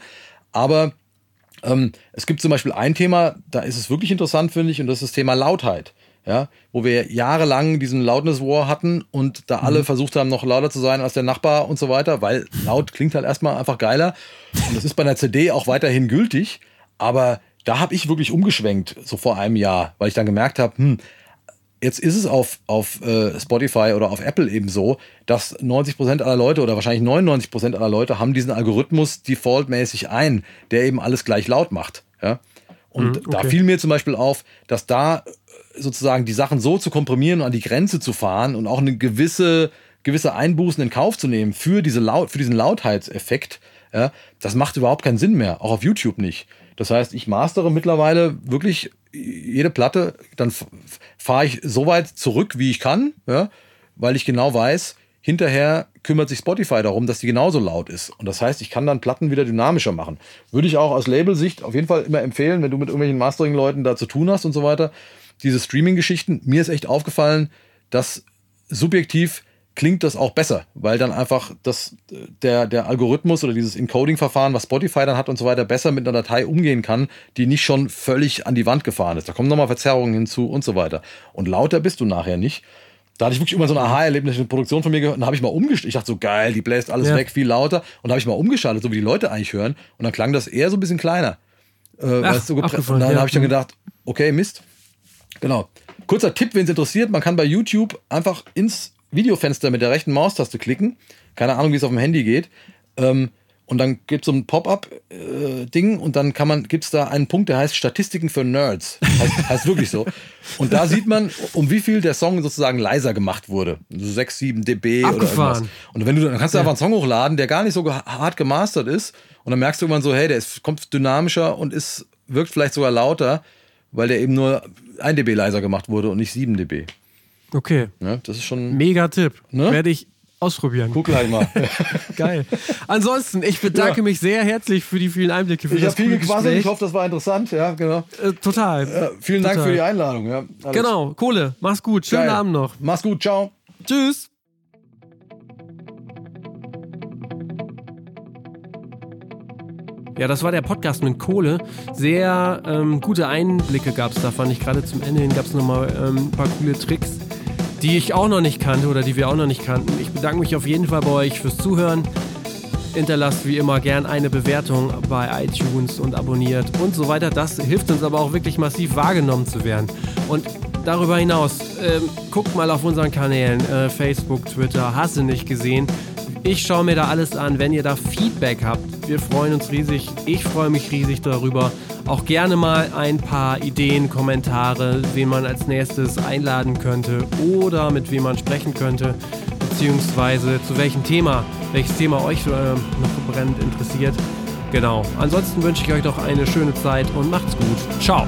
Aber ähm, es gibt zum Beispiel ein Thema, da ist es wirklich interessant, finde ich, und das ist das Thema Lautheit. Ja, wo wir jahrelang diesen Loudness War hatten und da alle mhm. versucht haben, noch lauter zu sein als der Nachbar und so weiter, weil laut klingt halt erstmal einfach geiler. Und das ist bei einer CD auch weiterhin gültig, aber da habe ich wirklich umgeschwenkt, so vor einem Jahr, weil ich dann gemerkt habe, hm, jetzt ist es auf, auf äh, Spotify oder auf Apple eben so, dass 90% aller Leute oder wahrscheinlich 99% aller Leute haben diesen Algorithmus defaultmäßig ein, der eben alles gleich laut macht. Ja? Und mhm, okay. da fiel mir zum Beispiel auf, dass da äh, sozusagen die Sachen so zu komprimieren und an die Grenze zu fahren und auch eine gewisse, gewisse Einbußen in Kauf zu nehmen für, diese Laut, für diesen Lautheitseffekt, ja, das macht überhaupt keinen Sinn mehr, auch auf YouTube nicht. Das heißt, ich mastere mittlerweile wirklich jede Platte, dann fahre ich so weit zurück, wie ich kann, ja, weil ich genau weiß, hinterher kümmert sich Spotify darum, dass die genauso laut ist. Und das heißt, ich kann dann Platten wieder dynamischer machen. Würde ich auch aus Labelsicht auf jeden Fall immer empfehlen, wenn du mit irgendwelchen Mastering-Leuten da zu tun hast und so weiter. Diese Streaming-Geschichten, mir ist echt aufgefallen, dass subjektiv klingt das auch besser, weil dann einfach das, der, der Algorithmus oder dieses Encoding-Verfahren, was Spotify dann hat und so weiter, besser mit einer Datei umgehen kann, die nicht schon völlig an die Wand gefahren ist. Da kommen nochmal Verzerrungen hinzu und so weiter. Und lauter bist du nachher nicht. Da hatte ich wirklich immer so ein Aha-Erlebnis in der Produktion von mir gehört. Und dann habe ich mal umgeschaltet. Ich dachte so, geil, die bläst alles ja. weg, viel lauter. Und da habe ich mal umgeschaltet, so wie die Leute eigentlich hören. Und dann klang das eher so ein bisschen kleiner. Äh, Ach, so und dann ja. habe ich dann gedacht, okay, Mist. Genau. Kurzer Tipp, wen es interessiert, man kann bei YouTube einfach ins Videofenster mit der rechten Maustaste klicken. Keine Ahnung, wie es auf dem Handy geht. Ähm, und dann gibt es so ein Pop-up-Ding äh, und dann kann man, gibt es da einen Punkt, der heißt Statistiken für Nerds. Heißt, heißt wirklich so. Und da sieht man, um wie viel der Song sozusagen leiser gemacht wurde. So 6, 7 dB Abgefahren. oder irgendwas. Und wenn du, dann kannst du einfach einen Song hochladen, der gar nicht so hart gemastert ist. Und dann merkst du irgendwann so, hey, der ist, kommt dynamischer und ist, wirkt vielleicht sogar lauter, weil der eben nur 1 dB leiser gemacht wurde und nicht 7 dB. Okay. Ja, das ist schon. Mega Tipp. Ne? Werde ich ausprobieren. Guck gleich mal. Geil. Ansonsten, ich bedanke Ja. mich sehr herzlich für die vielen Einblicke. Für Ich habe viel gequasselt. Ich hoffe, das war interessant. Ja, genau. Äh, total. Ja, vielen Dank Total. für die Einladung. Ja. Genau, Kohle, mach's gut. Schönen Geil. Abend noch. Mach's gut. Ciao. Tschüss. Ja, das war der Podcast mit Kohle. Sehr ähm, gute Einblicke gab es da, fand ich. Gerade zum Ende hin gab es nochmal ähm, ein paar coole Tricks, die ich auch noch nicht kannte oder die wir auch noch nicht kannten. Ich bedanke mich auf jeden Fall bei euch fürs Zuhören. Hinterlasst wie immer gern eine Bewertung bei iTunes und abonniert und so weiter. Das hilft uns aber auch wirklich massiv wahrgenommen zu werden. Und darüber hinaus, ähm, guckt mal auf unseren Kanälen, äh, Facebook, Twitter, hast du nicht gesehen. Ich schaue mir da alles an, wenn ihr da Feedback habt. Wir freuen uns riesig. Ich freue mich riesig darüber. Auch gerne mal ein paar Ideen, Kommentare, wen man als nächstes einladen könnte oder mit wem man sprechen könnte, beziehungsweise zu welchem Thema, welches Thema euch äh, noch brennend interessiert. Genau. Ansonsten wünsche ich euch noch eine schöne Zeit und macht's gut. Ciao.